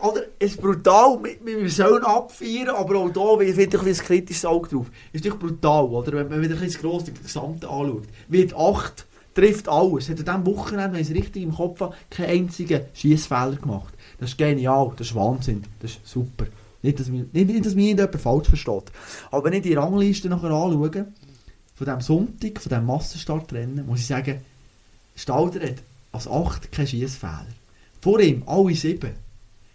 oder? Es ist brutal, wir, sollen abfeiern, aber auch da wird bisschen ein kritisches Auge drauf. Ist natürlich brutal, oder? Wenn man wieder ein bisschen grosse Gesamte anschaut. Wird 8, trifft alles. Hat an diesem Wochenende, wenn ich es richtig im Kopf habe, keinen einzigen Schießfehler gemacht. Das ist genial, das ist Wahnsinn, das ist super. Nicht, dass mich, nicht, nicht, dass mich irgendjemand falsch versteht. Aber wenn ich die Rangliste nachher anschaue, von diesem Sonntag, von diesem Massenstartrennen, muss ich sagen, Stalder hat als 8 keinen Schießfehler. Vor ihm, alle sieben,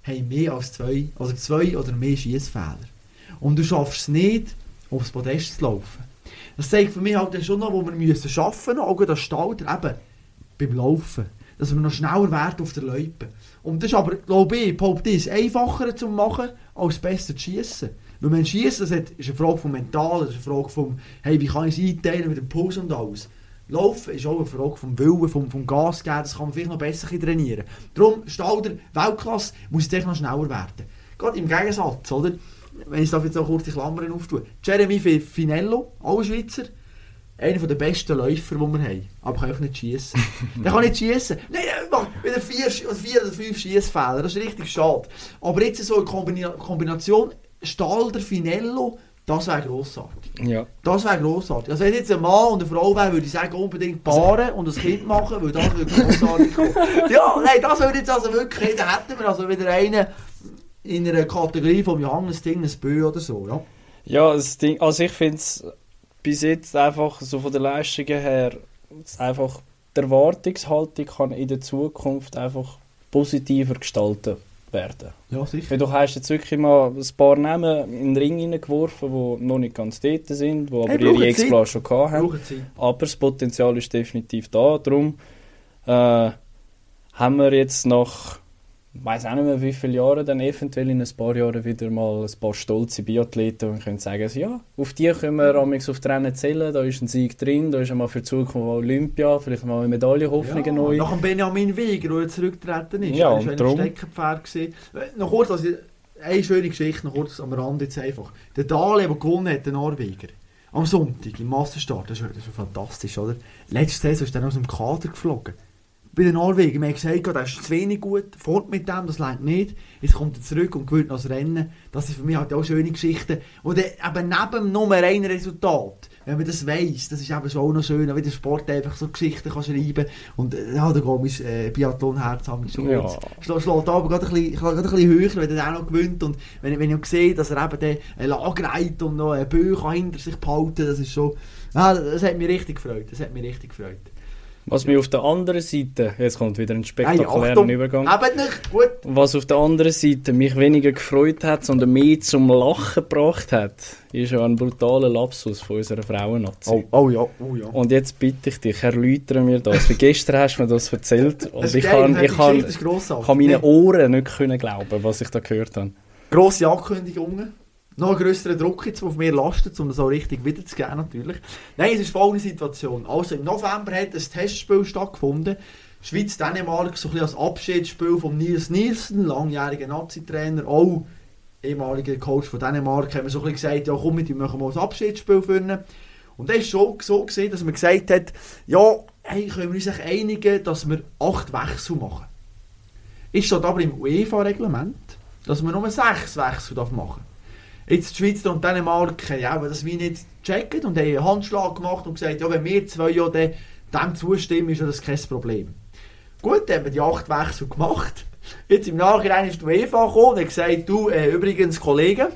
haben mehr als zwei, also zwei oder mehr Schießfehler. Und du schaffst es nicht, aufs Podest zu laufen. Das zeigt für mich halt schon noch, wo wir müssen schaffen, auch das Stalder eben beim Laufen. Dass wir noch schneller werden auf der Loipe. Und das ist aber, glaube ich, behaupte ich, einfacher zu machen, als besser zu schießen. Weil wenn Schießen, das hat- ist eine Frage vom Mentalen, das ist eine Frage vom, hey, wie kann ich es einteilen mit dem Puls und alles. Laufen ist auch eine Frage vom Willen, vom, vom Gas geben, das kann man vielleicht noch besser trainieren. Darum, Stalder, Weltklasse, muss jetzt noch schneller werden. Gerade im Gegensatz, oder? Wenn ich jetzt noch kurz die Klammern auftue. Jeremy Fi- Finello, auch ein Schweizer, einer der besten Läufer, die wir haben. Aber kann auch nicht schießen. der kann nicht schießen. Nein, macht wieder vier, vier oder fünf Schießfehler. Das ist richtig schade. Aber jetzt so eine Kombina Kombination Stalder, Finello, das wäre grossartig. Ja. Das wäre grossartig. Also wenn jetzt ein Mann und eine Frau wäre, würde ich sagen, unbedingt paaren und ein Kind machen, weil das würde grossartig kommen. Ja, nein, das würde jetzt also wirklich, da hätten wir also wieder einen in einer Kategorie vom Johannes Dinges Bö oder so, ja. Ja, das Ding, also ich finde es bis jetzt einfach so von der Leistung her, einfach die Erwartungshaltung kann in der Zukunft einfach positiver gestaltet werden. Ja, sicher. Weil du hast jetzt wirklich mal ein paar Namen in den Ring hineingeworfen, die noch nicht ganz dort sind, die aber Hey, ihre. Exploits schon gehabt haben. Aber das Potenzial ist definitiv da. Darum äh, haben wir jetzt nach, weiß auch nicht mehr wie viele Jahren, dann eventuell in ein paar Jahren wieder mal ein paar stolze Biathleten und können sagen, ja, auf die können wir amigs auf die Rennen zählen, da ist ein Sieg drin, da ist einmal für die Zukunft Olympia, vielleicht mal eine Medaillenhoffnung Ja, neu. nach dem Benjamin Weger, der zurückgetreten ist. Ja, er war ein Steckenpferd. gewesen. Äh, Noch kurz, also, eine schöne Geschichte, noch kurz am Rand jetzt einfach. Der Dale, der gewonnen hat, der Norweger, am Sonntag im Massenstart, das ist, das ist fantastisch, oder? Letzte Saison ist er aus dem Kader geflogen. Bei den Norwegen, wir haben gesagt, der ist zu wenig gut, fort mit dem, das längt nicht. Jetzt kommt er zurück und gewinnt noch das Rennen. Das ist für mich halt auch schöne Geschichten. Und eben neben dem Nummer ein Resultat, wenn man das weiss, das ist eben schon auch noch schön, wie der Sport einfach so Geschichten kann schreiben Und äh, ja, da geht mein äh, Biathlon-Herz an mich schon Ja. Schlägt aber gerade ein bisschen, gerade ein bisschen höher, wenn er auch noch gewinnt. Und wenn, ich- wenn ich auch sehe, dass er eben den ein Lager hat und noch einen Böe hinter sich behalten das ist schon... Ja, das hat mich richtig gefreut. Das hat mich richtig gefreut. Was mir auf der anderen Seite, jetzt kommt wieder ein Hey, spektakulärer Achtung, Übergang. Was auf der anderen Seite mich weniger gefreut hat, sondern mehr zum Lachen gebracht hat, ist ja ein brutaler Lapsus von unserer Frauennazi. oh ja, oh ja. Und jetzt bitte ich dich, erläutere mir das. Wie gestern hast du mir das erzählt und Das ist ich geil, kann, ich kann, kann meine Nee. Ohren nicht können glauben, was ich da gehört habe. Grosse Ankündigungen. Noch ein grösserer Druck jetzt, auf mir lastet, um das auch richtig wiederzugeben natürlich. Nein, es ist folgende Situation. Also im November hat ein Testspiel stattgefunden. Schweiz-Dänemark, so ein als Abschiedsspiel von Nils Nielsen, langjähriger Nazi-Trainer, auch ehemaliger Coach von Dänemark, haben wir so ein gesagt, ja komm wir machen mal ein Abschiedsspiel für ihn. Und das war schon so, gewesen, dass man gesagt hat, ja, hey, können wir uns einigen, dass wir acht Wechsel machen. Ist steht aber im UEFA-Reglement, dass man nur sechs Wechsel darf machen Jetzt die Schweiz und Dänemark haben das wie nicht gecheckt und haben einen Handschlag gemacht und gesagt, ja, wenn wir zwei ja dem, zustimmen, ist das kein Problem. Gut, dann haben wir die acht Wechsel gemacht. Jetzt im Nachhinein ist die UEFA gekommen und hat gesagt, du, äh, übrigens, Kollegen,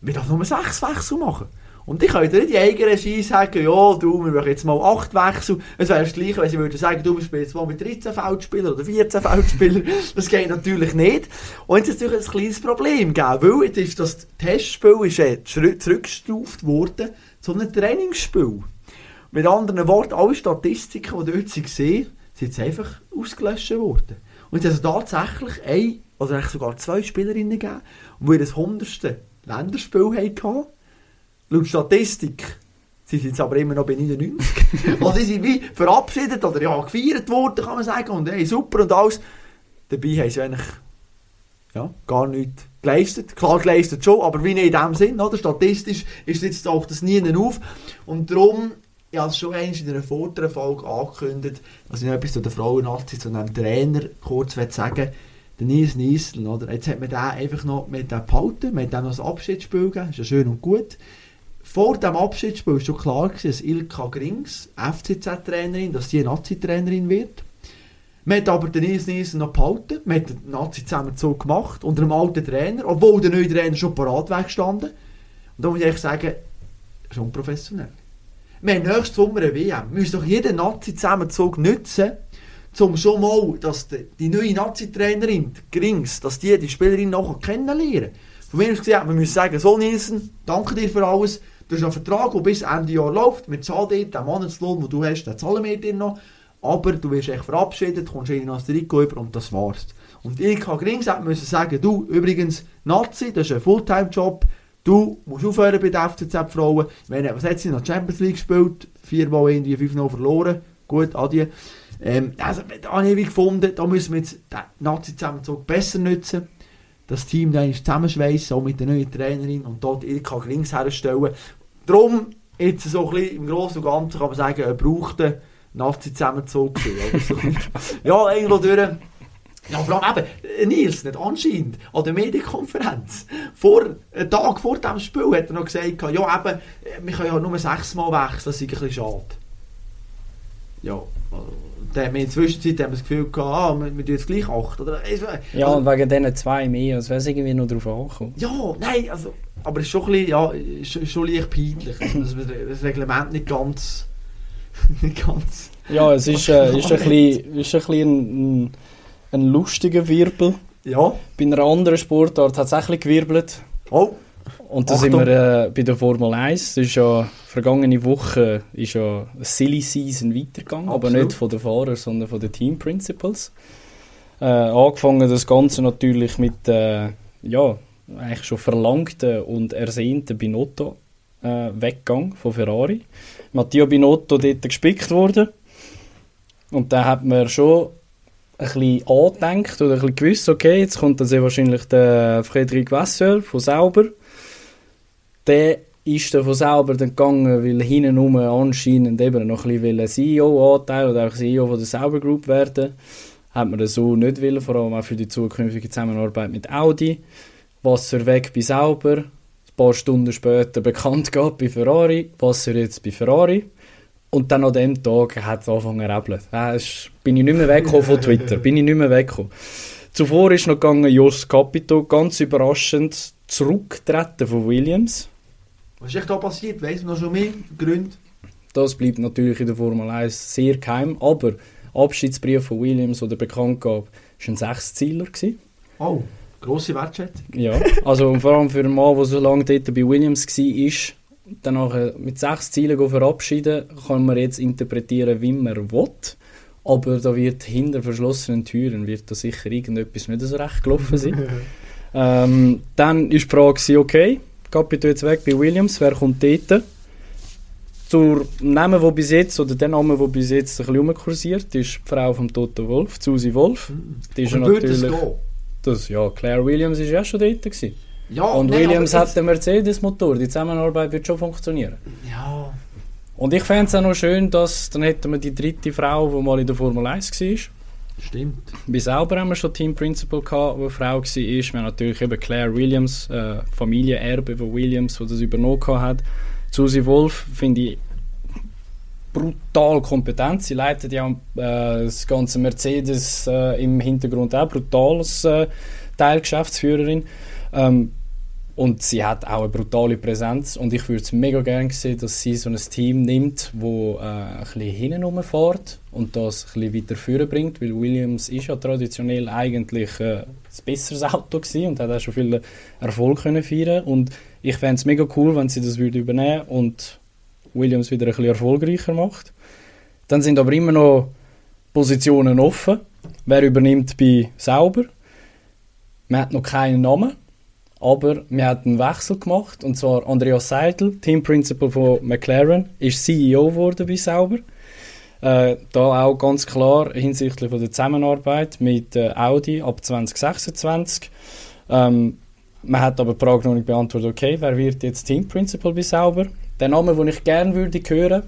wir dürfen nur sechs Wechsel machen. Und ich könnte nicht in Eigenregie sagen, ja, du, wir machen jetzt mal 8 Wechsel. Es wäre das Gleiche, wenn sie würden sagen, du, wir spielen jetzt mal mit 13 Feldspielern oder 14 Feldspielern. Das geht natürlich nicht. Und jetzt ist natürlich ein kleines Problem gegeben, weil jetzt ist das Testspiel ist zurück- zurückgestuft worden zu einem Trainingsspiel. Mit anderen Worten, alle Statistiken, die dort waren, sind jetzt einfach ausgelöscht worden. Und es hat tatsächlich ein, oder sogar zwei Spielerinnen gegeben, die ihr 100. Länderspiel hatten. Laut Statistik sind sie jetzt aber immer noch bei 99. also sie sind wie verabschiedet oder ja, gefeiert worden, kann man sagen. Und hey, super und alles. Dabei haben sie eigentlich ja, gar nichts geleistet. Klar geleistet schon, aber wie nicht in dem Sinn. Oder? Statistisch ist jetzt auch das nie auf. Und darum, ich habe es schon einmal in einer vorderen Folge angekündigt, dass ich noch etwas zu der Frauennazi, zu einem Trainer kurz sagen will. Der Nils Niesel, oder? Jetzt hat man den einfach noch mit dem behalten, man hat dem noch ein Abschiedsspiel gegeben, ist ja schön und gut. Vor dem Abschiedsspiel schon klar, dass Ilka Grings, FCZ-Trainerin, dass eine Nazi-Trainerin wird. Man hat aber den Nils Nielsen noch behalten. Man hat den Nazi-Zusammenzug gemacht unter dem alten Trainer, obwohl der neue Trainer schon parat weggestanden. Und da muss ich echt sagen, schon professionell. Wir haben nächstes Sommer eine WM. Wir müssen doch jeden Nazi-Zusammenzug nutzen, um schon mal, dass die, die neue Nazi-Trainerin, die Grings, dass die die Spielerin noch kennenlernen Von mir aus gesehen, wir müssen sagen, so Nielsen, danke dir für alles. Du hast einen Vertrag, der bis Ende Jahr läuft. Wir zahlen dir den Monatslohn, den du hast, den zahlen wir dir noch. Aber du wirst echt verabschiedet, kommst in ein Trikot über und das war's. Und Ilka Grings hat müssen sagen, du, übrigens, Nazi, das ist ein Fulltime-Job, du musst aufhören bei den FCZ-Frauen. Wenn- Was hat sie noch Champions League gespielt? Viermal irgendwie 5-0 verloren. Gut, adieu. Ähm, also, da habe ich gefunden, da müssen wir jetzt den Nazi-Zusammenzug besser nutzen. Das Team dann zusammenschweissen, auch mit der neuen Trainerin und dort Ilka Grings herstellen. Darum, jetzt so ein bisschen im Großen und Ganzen kann man sagen, er brauchte Nazi-Zusammenzug. So ja, irgendwo durch. Ja, vor allem eben, äh, Nils, nicht anscheinend, an der Medienkonferenz, vor, einen Tag vor dem Spiel, hat er noch gesagt, ja eben, äh, wir können ja nur sechsmal wechseln, das ist ein bisschen schade. Ja, also, dann haben wir in der Zwischenzeit haben wir das Gefühl gehabt, ah, wir, wir tun jetzt gleich acht, oder? Also, Ja, und wegen diesen zwei mehr, als wäre es irgendwie noch drauf angekommen. ja, nein, also, aber es ist schon ein bisschen, ja, ist, schon leicht peinlich, also, dass wir das Reglement nicht ganz, nicht ganz, Ja, es ist, äh, ist ein bisschen, ist ein, bisschen ein, ein lustiger Wirbel. ja, Bei einer anderen Sportart hat es auch ein bisschen gewirbelt. oh, Und da Achtung. sind wir äh, bei der Formel 1. Das ist ja, vergangene Woche ist ja eine Silly Season weitergegangen, aber Absolut. nicht von den Fahrern, sondern von den Team Principals. Äh, angefangen das Ganze natürlich mit äh, ja, eigentlich schon verlangten und ersehnten Binotto äh, Weggang von Ferrari. Matteo Binotto dort gespickt worden. Und da hat man schon ein bisschen angedenkt oder ein bisschen gewusst, okay, jetzt kommt dann sehr wahrscheinlich der Friedrich Vasseur von Sauber. Der ist dann von Sauber dann gegangen, weil hinten rum anscheinend eben noch ein bisschen CEO-Anteil oder auch CEO von der Sauber Group werden. Hat man das so nicht wollen, vor allem auch für die zukünftige Zusammenarbeit mit Audi. Wasser weg bei Sauber. Ein paar Stunden später bekannt gehabt bei Ferrari. Wasser jetzt bei Ferrari. Und dann an dem Tag hat es angefangen zu. Da ist- bin ich nicht mehr weggekommen von Twitter. Bin ich nicht mehr weggekommen. Zuvor ist noch gegangen Jos Capito, ganz überraschend zurückgetreten von Williams. Was ist echt da passiert, weiss man noch schon mehr Gründe? Das bleibt natürlich in der Formel 1 sehr geheim, aber Abschiedsbrief von Williams oder Bekanntgabe war ein Sechszieler. gewesen. Oh, grosse Wertschätzung. Ja, also vor allem für einen Mann, der so lange dort bei Williams war, dann nachher mit sechs Zielen verabschieden, kann man jetzt interpretieren, wie man will. Aber da wird hinter verschlossenen Türen wird da sicher irgendetwas nicht so recht gelaufen sein. ähm, dann ist die Frage, gewesen, okay, Capito jetzt weg bei Williams, wer kommt dort? Zur Namen, wo bis jetzt, oder der Name, der bis jetzt ein bisschen rumkursiert, ist die Frau von Toto Wolf, Susi Wolf. Die ist Aber natürlich... gehen? Das, ja, Claire Williams ist ja schon dort. Gewesen. Ja, Und nein, Williams hat den Mercedes-Motor. Die Zusammenarbeit wird schon funktionieren. Ja, Und ich fände es auch noch schön, dass dann hätten wir die dritte Frau, die mal in der Formel 1 war. Stimmt. Bei Sauber haben wir schon Team Principal gehabt, wo eine Frau war. Wir haben natürlich eben Claire Williams, äh, Familienerbe von Williams, die das übernommen hat. Susi Wolf finde ich brutal kompetent. Sie leitet ja äh, das ganze Mercedes äh, im Hintergrund auch brutal als äh, Teilgeschäftsführerin. Ähm, Und sie hat auch eine brutale Präsenz und ich würde es mega gerne sehen, dass sie so ein Team nimmt, wo äh, ein bisschen hinten rumfährt und das ein bisschen weiter führen bringt, weil Williams ist ja traditionell eigentlich äh, ein besseres Auto und hat auch schon viel Erfolg können feiern und ich fände es mega cool, wenn sie das würde übernehmen und Williams wieder ein bisschen erfolgreicher macht. Dann sind aber immer noch Positionen offen. Wer übernimmt bei Sauber? Man hat noch keinen Namen. Aber wir haben einen Wechsel gemacht, und zwar Andreas Seidel, Team Principal von McLaren, ist CEO geworden bei Sauber. Äh, da auch ganz klar hinsichtlich von der Zusammenarbeit mit äh, Audi ab 2026. Ähm, man hat aber die Frage noch nicht beantwortet, okay, wer wird jetzt Team Principal bei Sauber? Der Name, den ich gerne würde hören,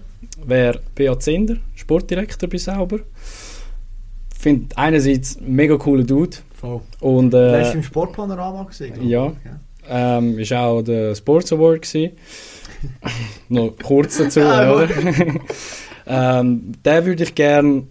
wäre Beat Zinder, Sportdirektor bei Sauber. Ich finde einerseits ein mega cooler Dude, Voll. und, Äh, Hast du im Sportpanorama gesehen? ja. Ähm, ist auch der Sports Award gewesen. Noch kurz dazu, Ja, oder? ähm, den würde ich gerne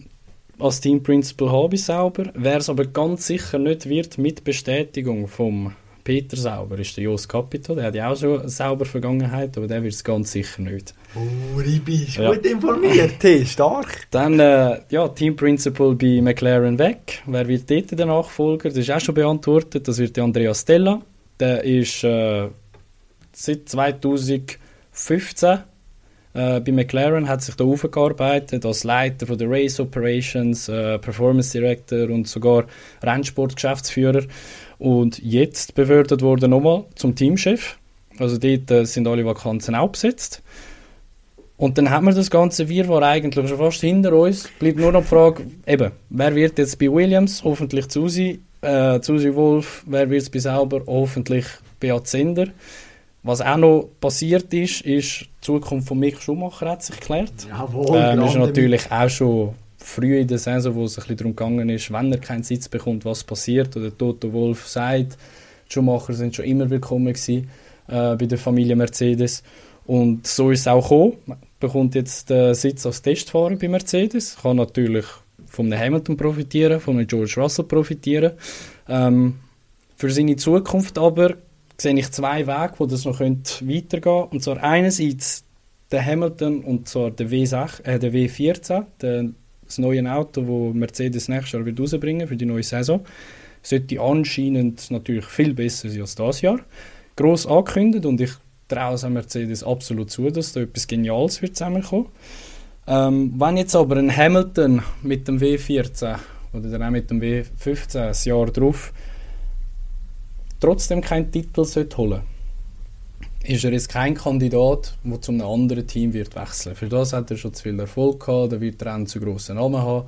als Team Principal haben Sauber. Wer es aber ganz sicher nicht wird mit Bestätigung vom Peter Sauber, ist der Jos Capito. Der hat ja auch schon eine sauber Vergangenheit, aber der wird es ganz sicher nicht. Oh, Ribi, ist Ja. gut informiert. Hey, stark. Dann, äh, ja, Team Principal bei McLaren weg. Wer wird dort der Nachfolger? Das ist auch schon beantwortet. Das wird der Andrea Stella. Der ist äh, seit 2015 äh, bei McLaren, hat sich da aufgearbeitet als Leiter von der Race Operations, äh, Performance Director und sogar Rennsportgeschäftsführer. Und jetzt befördert wurde nochmal zum Teamchef. Also dort äh, sind alle Vakanzen auch besetzt. Und dann haben wir das ganze Wirrwarr eigentlich schon fast hinter uns. Bleibt nur noch die Frage, eben, wer wird jetzt bei Williams? Hoffentlich Susi, äh, Susi Wolf. Wer wird es bei Sauber? Hoffentlich Beat Zender. Was auch noch passiert ist, ist, die Zukunft von Mick Schumacher hat sich geklärt. Jawohl, Ähm, ist natürlich auch schon früh in der Saison, wo es ein bisschen darum gegangen ist, wenn er keinen Sitz bekommt, was passiert. Oder Toto Wolf sagt, die Schumacher sind schon immer willkommen gewesen, äh, bei der Familie Mercedes. Und so ist es auch gekommen. Man bekommt jetzt den Sitz als Testfahrer bei Mercedes. Kann natürlich von einem Hamilton profitieren, von einem George Russell profitieren. Ähm, für seine Zukunft aber sehe ich zwei Wege, wo das noch weitergehen könnte. Und zwar einerseits der Hamilton und zwar der, W6, äh, der W14, der, das neue Auto, das Mercedes nächstes Jahr wird rausbringen für die neue Saison, sollte anscheinend natürlich viel besser sein als das Jahr. Gross angekündigt und ich traue es Mercedes absolut zu, dass da etwas Geniales wird zusammenkommen. Ähm, wenn jetzt aber ein Hamilton mit dem W14 oder dann auch mit dem W15 ein Jahr drauf trotzdem keinen Titel sollte holen ist er jetzt kein Kandidat, der zu einem anderen Team wird wechseln. Für das hat er schon zu viel Erfolg gehabt, da wird er einen zu grossen Namen haben.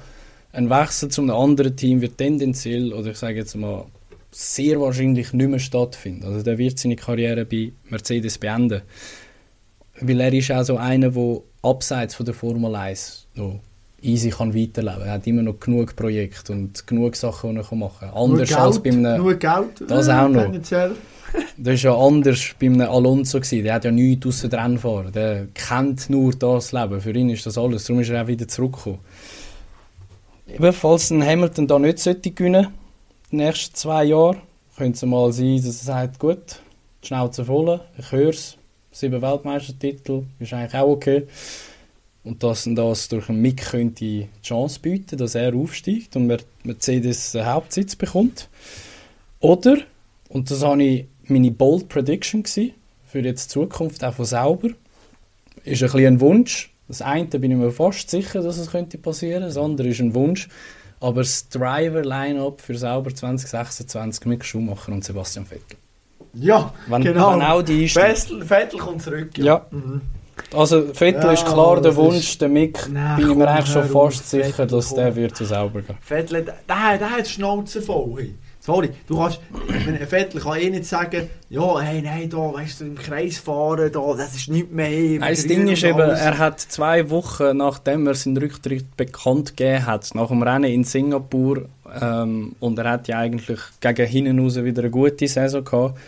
Ein Wechsel zu einem anderen Team wird tendenziell, oder ich sage jetzt mal, sehr wahrscheinlich nicht mehr stattfinden. Also der wird seine Karriere bei Mercedes beenden. Weil er ist auch so einer, der abseits von der Formel 1 noch easy kann weiterleben kann. Er hat immer noch genug Projekte und genug Sachen, die er machen kann. Anders Nur als Geld, bei einem... Nur Geld. Das äh, auch noch. tendenziell. Das war ja anders bei einem Alonso. Gewesen. Der hat ja nichts außer Rennfahren. Der kennt nur das Leben. Für ihn ist das alles. Darum ist er auch wieder zurückgekommen. Falls ein Hamilton da nicht sollte gewinnen die nächsten zwei Jahre, könnte es mal sein, dass er sagt, gut, die Schnauze voll, ich höre es, sieben Weltmeistertitel, ist eigentlich auch okay. Und dass das durch einen Mick könnte die Chance bieten, dass er aufsteigt und Mer- Mercedes den Hauptsitz bekommt. Oder, und das habe ich meine Bold Prediction gewesen, für jetzt die Zukunft auch von Sauber, ist ein bisschen ein Wunsch. Das eine bin ich mir fast sicher, dass es könnte passieren, das andere ist ein Wunsch. Aber das Driver-Line-Up für Sauber 2026 mit Schumacher und Sebastian Vettel. Ja, Wenn, genau. wenn auch die. Vettel, Vettel kommt zurück. Ja. Mhm. Also Vettel Ja, ist klar der Wunsch, ist- der Mick Nein, bin ich mir eigentlich schon fast auf, sicher, Vettel, dass komm. der wird zu Sauber gehen. Vettel, der, der, hat die Schnauze voll. Sorry, du kannst, ein Vettel kann eh nicht sagen, ja, hey, nein, da, weißt du, im Kreis fahren, da, das ist nicht mehr. Nein, das Ding ist eben, er hat zwei Wochen nachdem er seinen Rücktritt bekannt gegeben hat, nach dem Rennen in Singapur, ähm, und er hat ja eigentlich gegen hinten raus wieder eine gute Saison gehabt,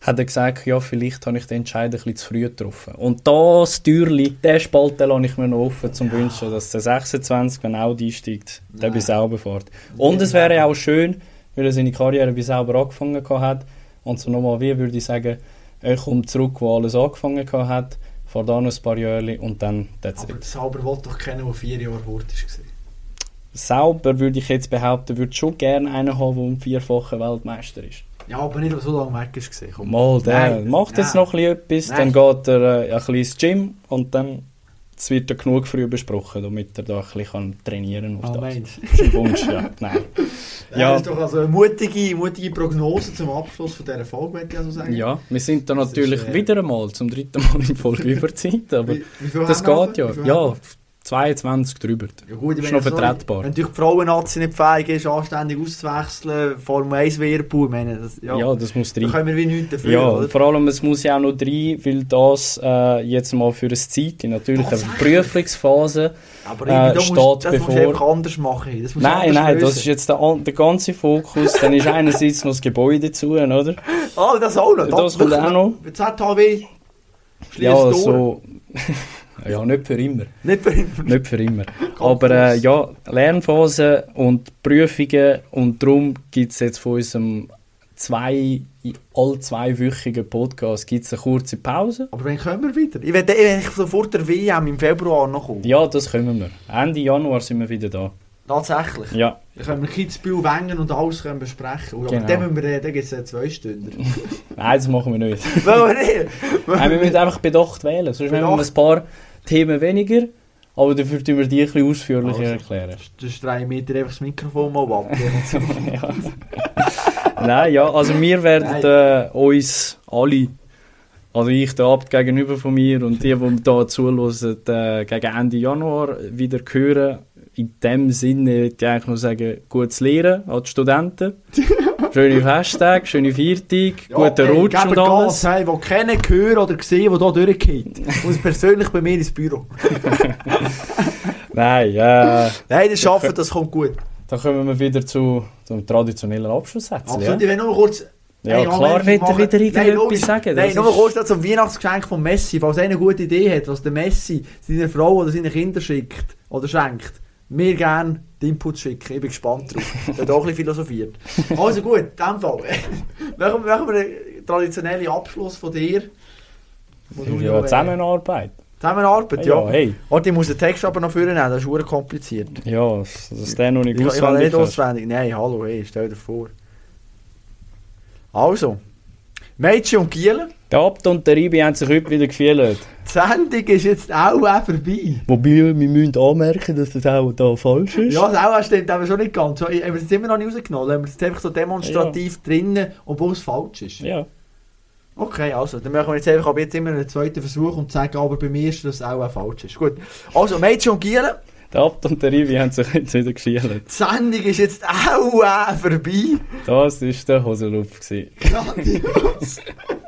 hat er gesagt, ja, vielleicht habe ich den Entscheid ein bisschen zu früh getroffen. Und das Türli, den Spalt, den lasse ich mir noch offen, zum Wünschen, dass der 26, wenn Audi einsteigt, der bei Sauber fährt. Und es wäre auch schön, weil er seine Karriere bei Sauber angefangen gehabt hat, und so nochmal, wie würde ich sagen, Er kommt zurück, wo alles angefangen hat, fährt dann ein paar Jahre und dann that's Aber it. Sauber wollte doch kennen, der vier Jahre Wort war. Sauber würde ich jetzt behaupten, würde schon gerne einen haben, der ein vierfacher Weltmeister ist. Ja, aber nicht, so lange weg ist. Mal, der Nein, macht jetzt nein. noch etwas, Nein. dann geht er äh, ein bisschen ins Gym und dann es wird er genug früh besprochen, damit er da ein bisschen kann trainieren Ah, kann. meinst Das ist ein Wunsch, ja. Nein. Ja. Ja. Das ist doch also eine mutige, mutige Prognose zum Abschluss von dieser Folge, würde ich also sagen. Ja, wir sind da natürlich ist, äh, wieder einmal zum dritten Mal in Folge Überzeit, aber Wie, wie das haben geht ja. viel Ja, haben 22 drüber. ja gut, ist noch vertretbar. Wenn natürlich die Frauennazi nicht fähig ist, anständig auszuwechseln, Formel 1 Wehrbuch, ich meine, das, ja, Ja, das muss da drin. können wir wie nichts dafür, Ja, oder? vor allem, es muss ja auch noch rein, weil das äh, jetzt mal für eine Zeit, in natürlich eine? Prüfungsphase. Aber äh, da steht musst, das musst du bevor- einfach anders machen. Das musst du Nein, nein, das lösen. ist jetzt der, der ganze Fokus. Dann ist einerseits noch das Gebäude zu, oder? Ah, das auch noch. Das kommt auch noch. Mit ZHW schließt Ja, so. Ja, nicht für immer. Nicht für ihn. Nicht für immer. Aber äh, ja, Lernphase und Prüfungen und darum gibt es jetzt von unserem zwei, all zweiwöchigen Podcast gibt's eine kurze Pause. Aber wann kommen wir wieder? Ich werde sofort der WM im Februar noch kommen. Ja, das können wir. Ende Januar sind wir wieder da. Tatsächlich. Ja, Dann können wir Kitzbühel, Wengen und alles können besprechen. Aber Genau. dann, wir, dann gibt es zwei Stunden. nein, das machen wir nicht. Wollen wir nicht? Nein, wir müssen einfach bedacht wählen. Sonst nehmen wir Bedacht. ein paar Themen weniger, aber dafür tun wir die ein bisschen ausführlicher Also. erklären. Sonst drei Meter einfach das Mikrofon mal ab. ja. Nein, ja, also wir werden äh, uns alle, also ich, der Abt gegenüber von mir und die, die da zuhören, äh, gegen Ende Januar wieder hören. In dem Sinne würde ich eigentlich nur sagen, gutes Lehren an die Studenten. Schöne Festtage, schöne Viertage, guten Rutsch und alles. Gas, hey, die kennen, hören oder sehen, die hier durchgeht. Muss persönlich bei mir ins Büro. Nein, äh, Nein, das schaffen, das kommt gut. dann kommen wir wieder zu, zum traditionellen Abschlusssatz. Also, Ja, ich will nur kurz... ja Hey, klar, wird er wieder irgendetwas sagen. Nein, nur kurz zum Weihnachtsgeschenk von Messi. Falls einer eine gute Idee hat, was der Messi seiner Frau oder seinen Kindern schickt oder schenkt, mir gerne die Input schicken. Ich bin gespannt drauf. Er hat auch ein bisschen philosophiert. Also gut, in dem Fall. machen, wir- einen traditionellen Abschluss von dir. Du Ja, Zusammenarbeit. Zusammenarbeit, Ja, ja. hey. Warte, ich muss den Text aber noch vornehmen, das ist verdammt kompliziert. Ja, dass dass der noch nicht Ich, ich kann auswendig nicht auswendig. Nein, hallo, hey, stell dir vor. Also, Mädchen und Gielen, Der Abt und der Ibi haben sich heute wieder gefühlt. die Sendung ist jetzt auch, auch vorbei. Wobei, wir müssen anmerken, dass das auch da falsch ist. Ja, das auch stimmt aber schon nicht ganz. So, Haben wir es jetzt immer noch nicht rausgenommen? Haben wir es jetzt einfach so demonstrativ drinnen, obwohl es falsch ist? Ja. Okay, also, dann machen wir jetzt einfach ab jetzt immer einen zweiten Versuch und sagen aber bei mir, dass es auch, auch falsch ist. Gut, also Mädchen und Gielen, Der Abt und der Ibi haben sich jetzt wieder gefühlt. die Sendung ist jetzt auch, auch vorbei. Das war der Hosenlupf. gewesen. Grandios.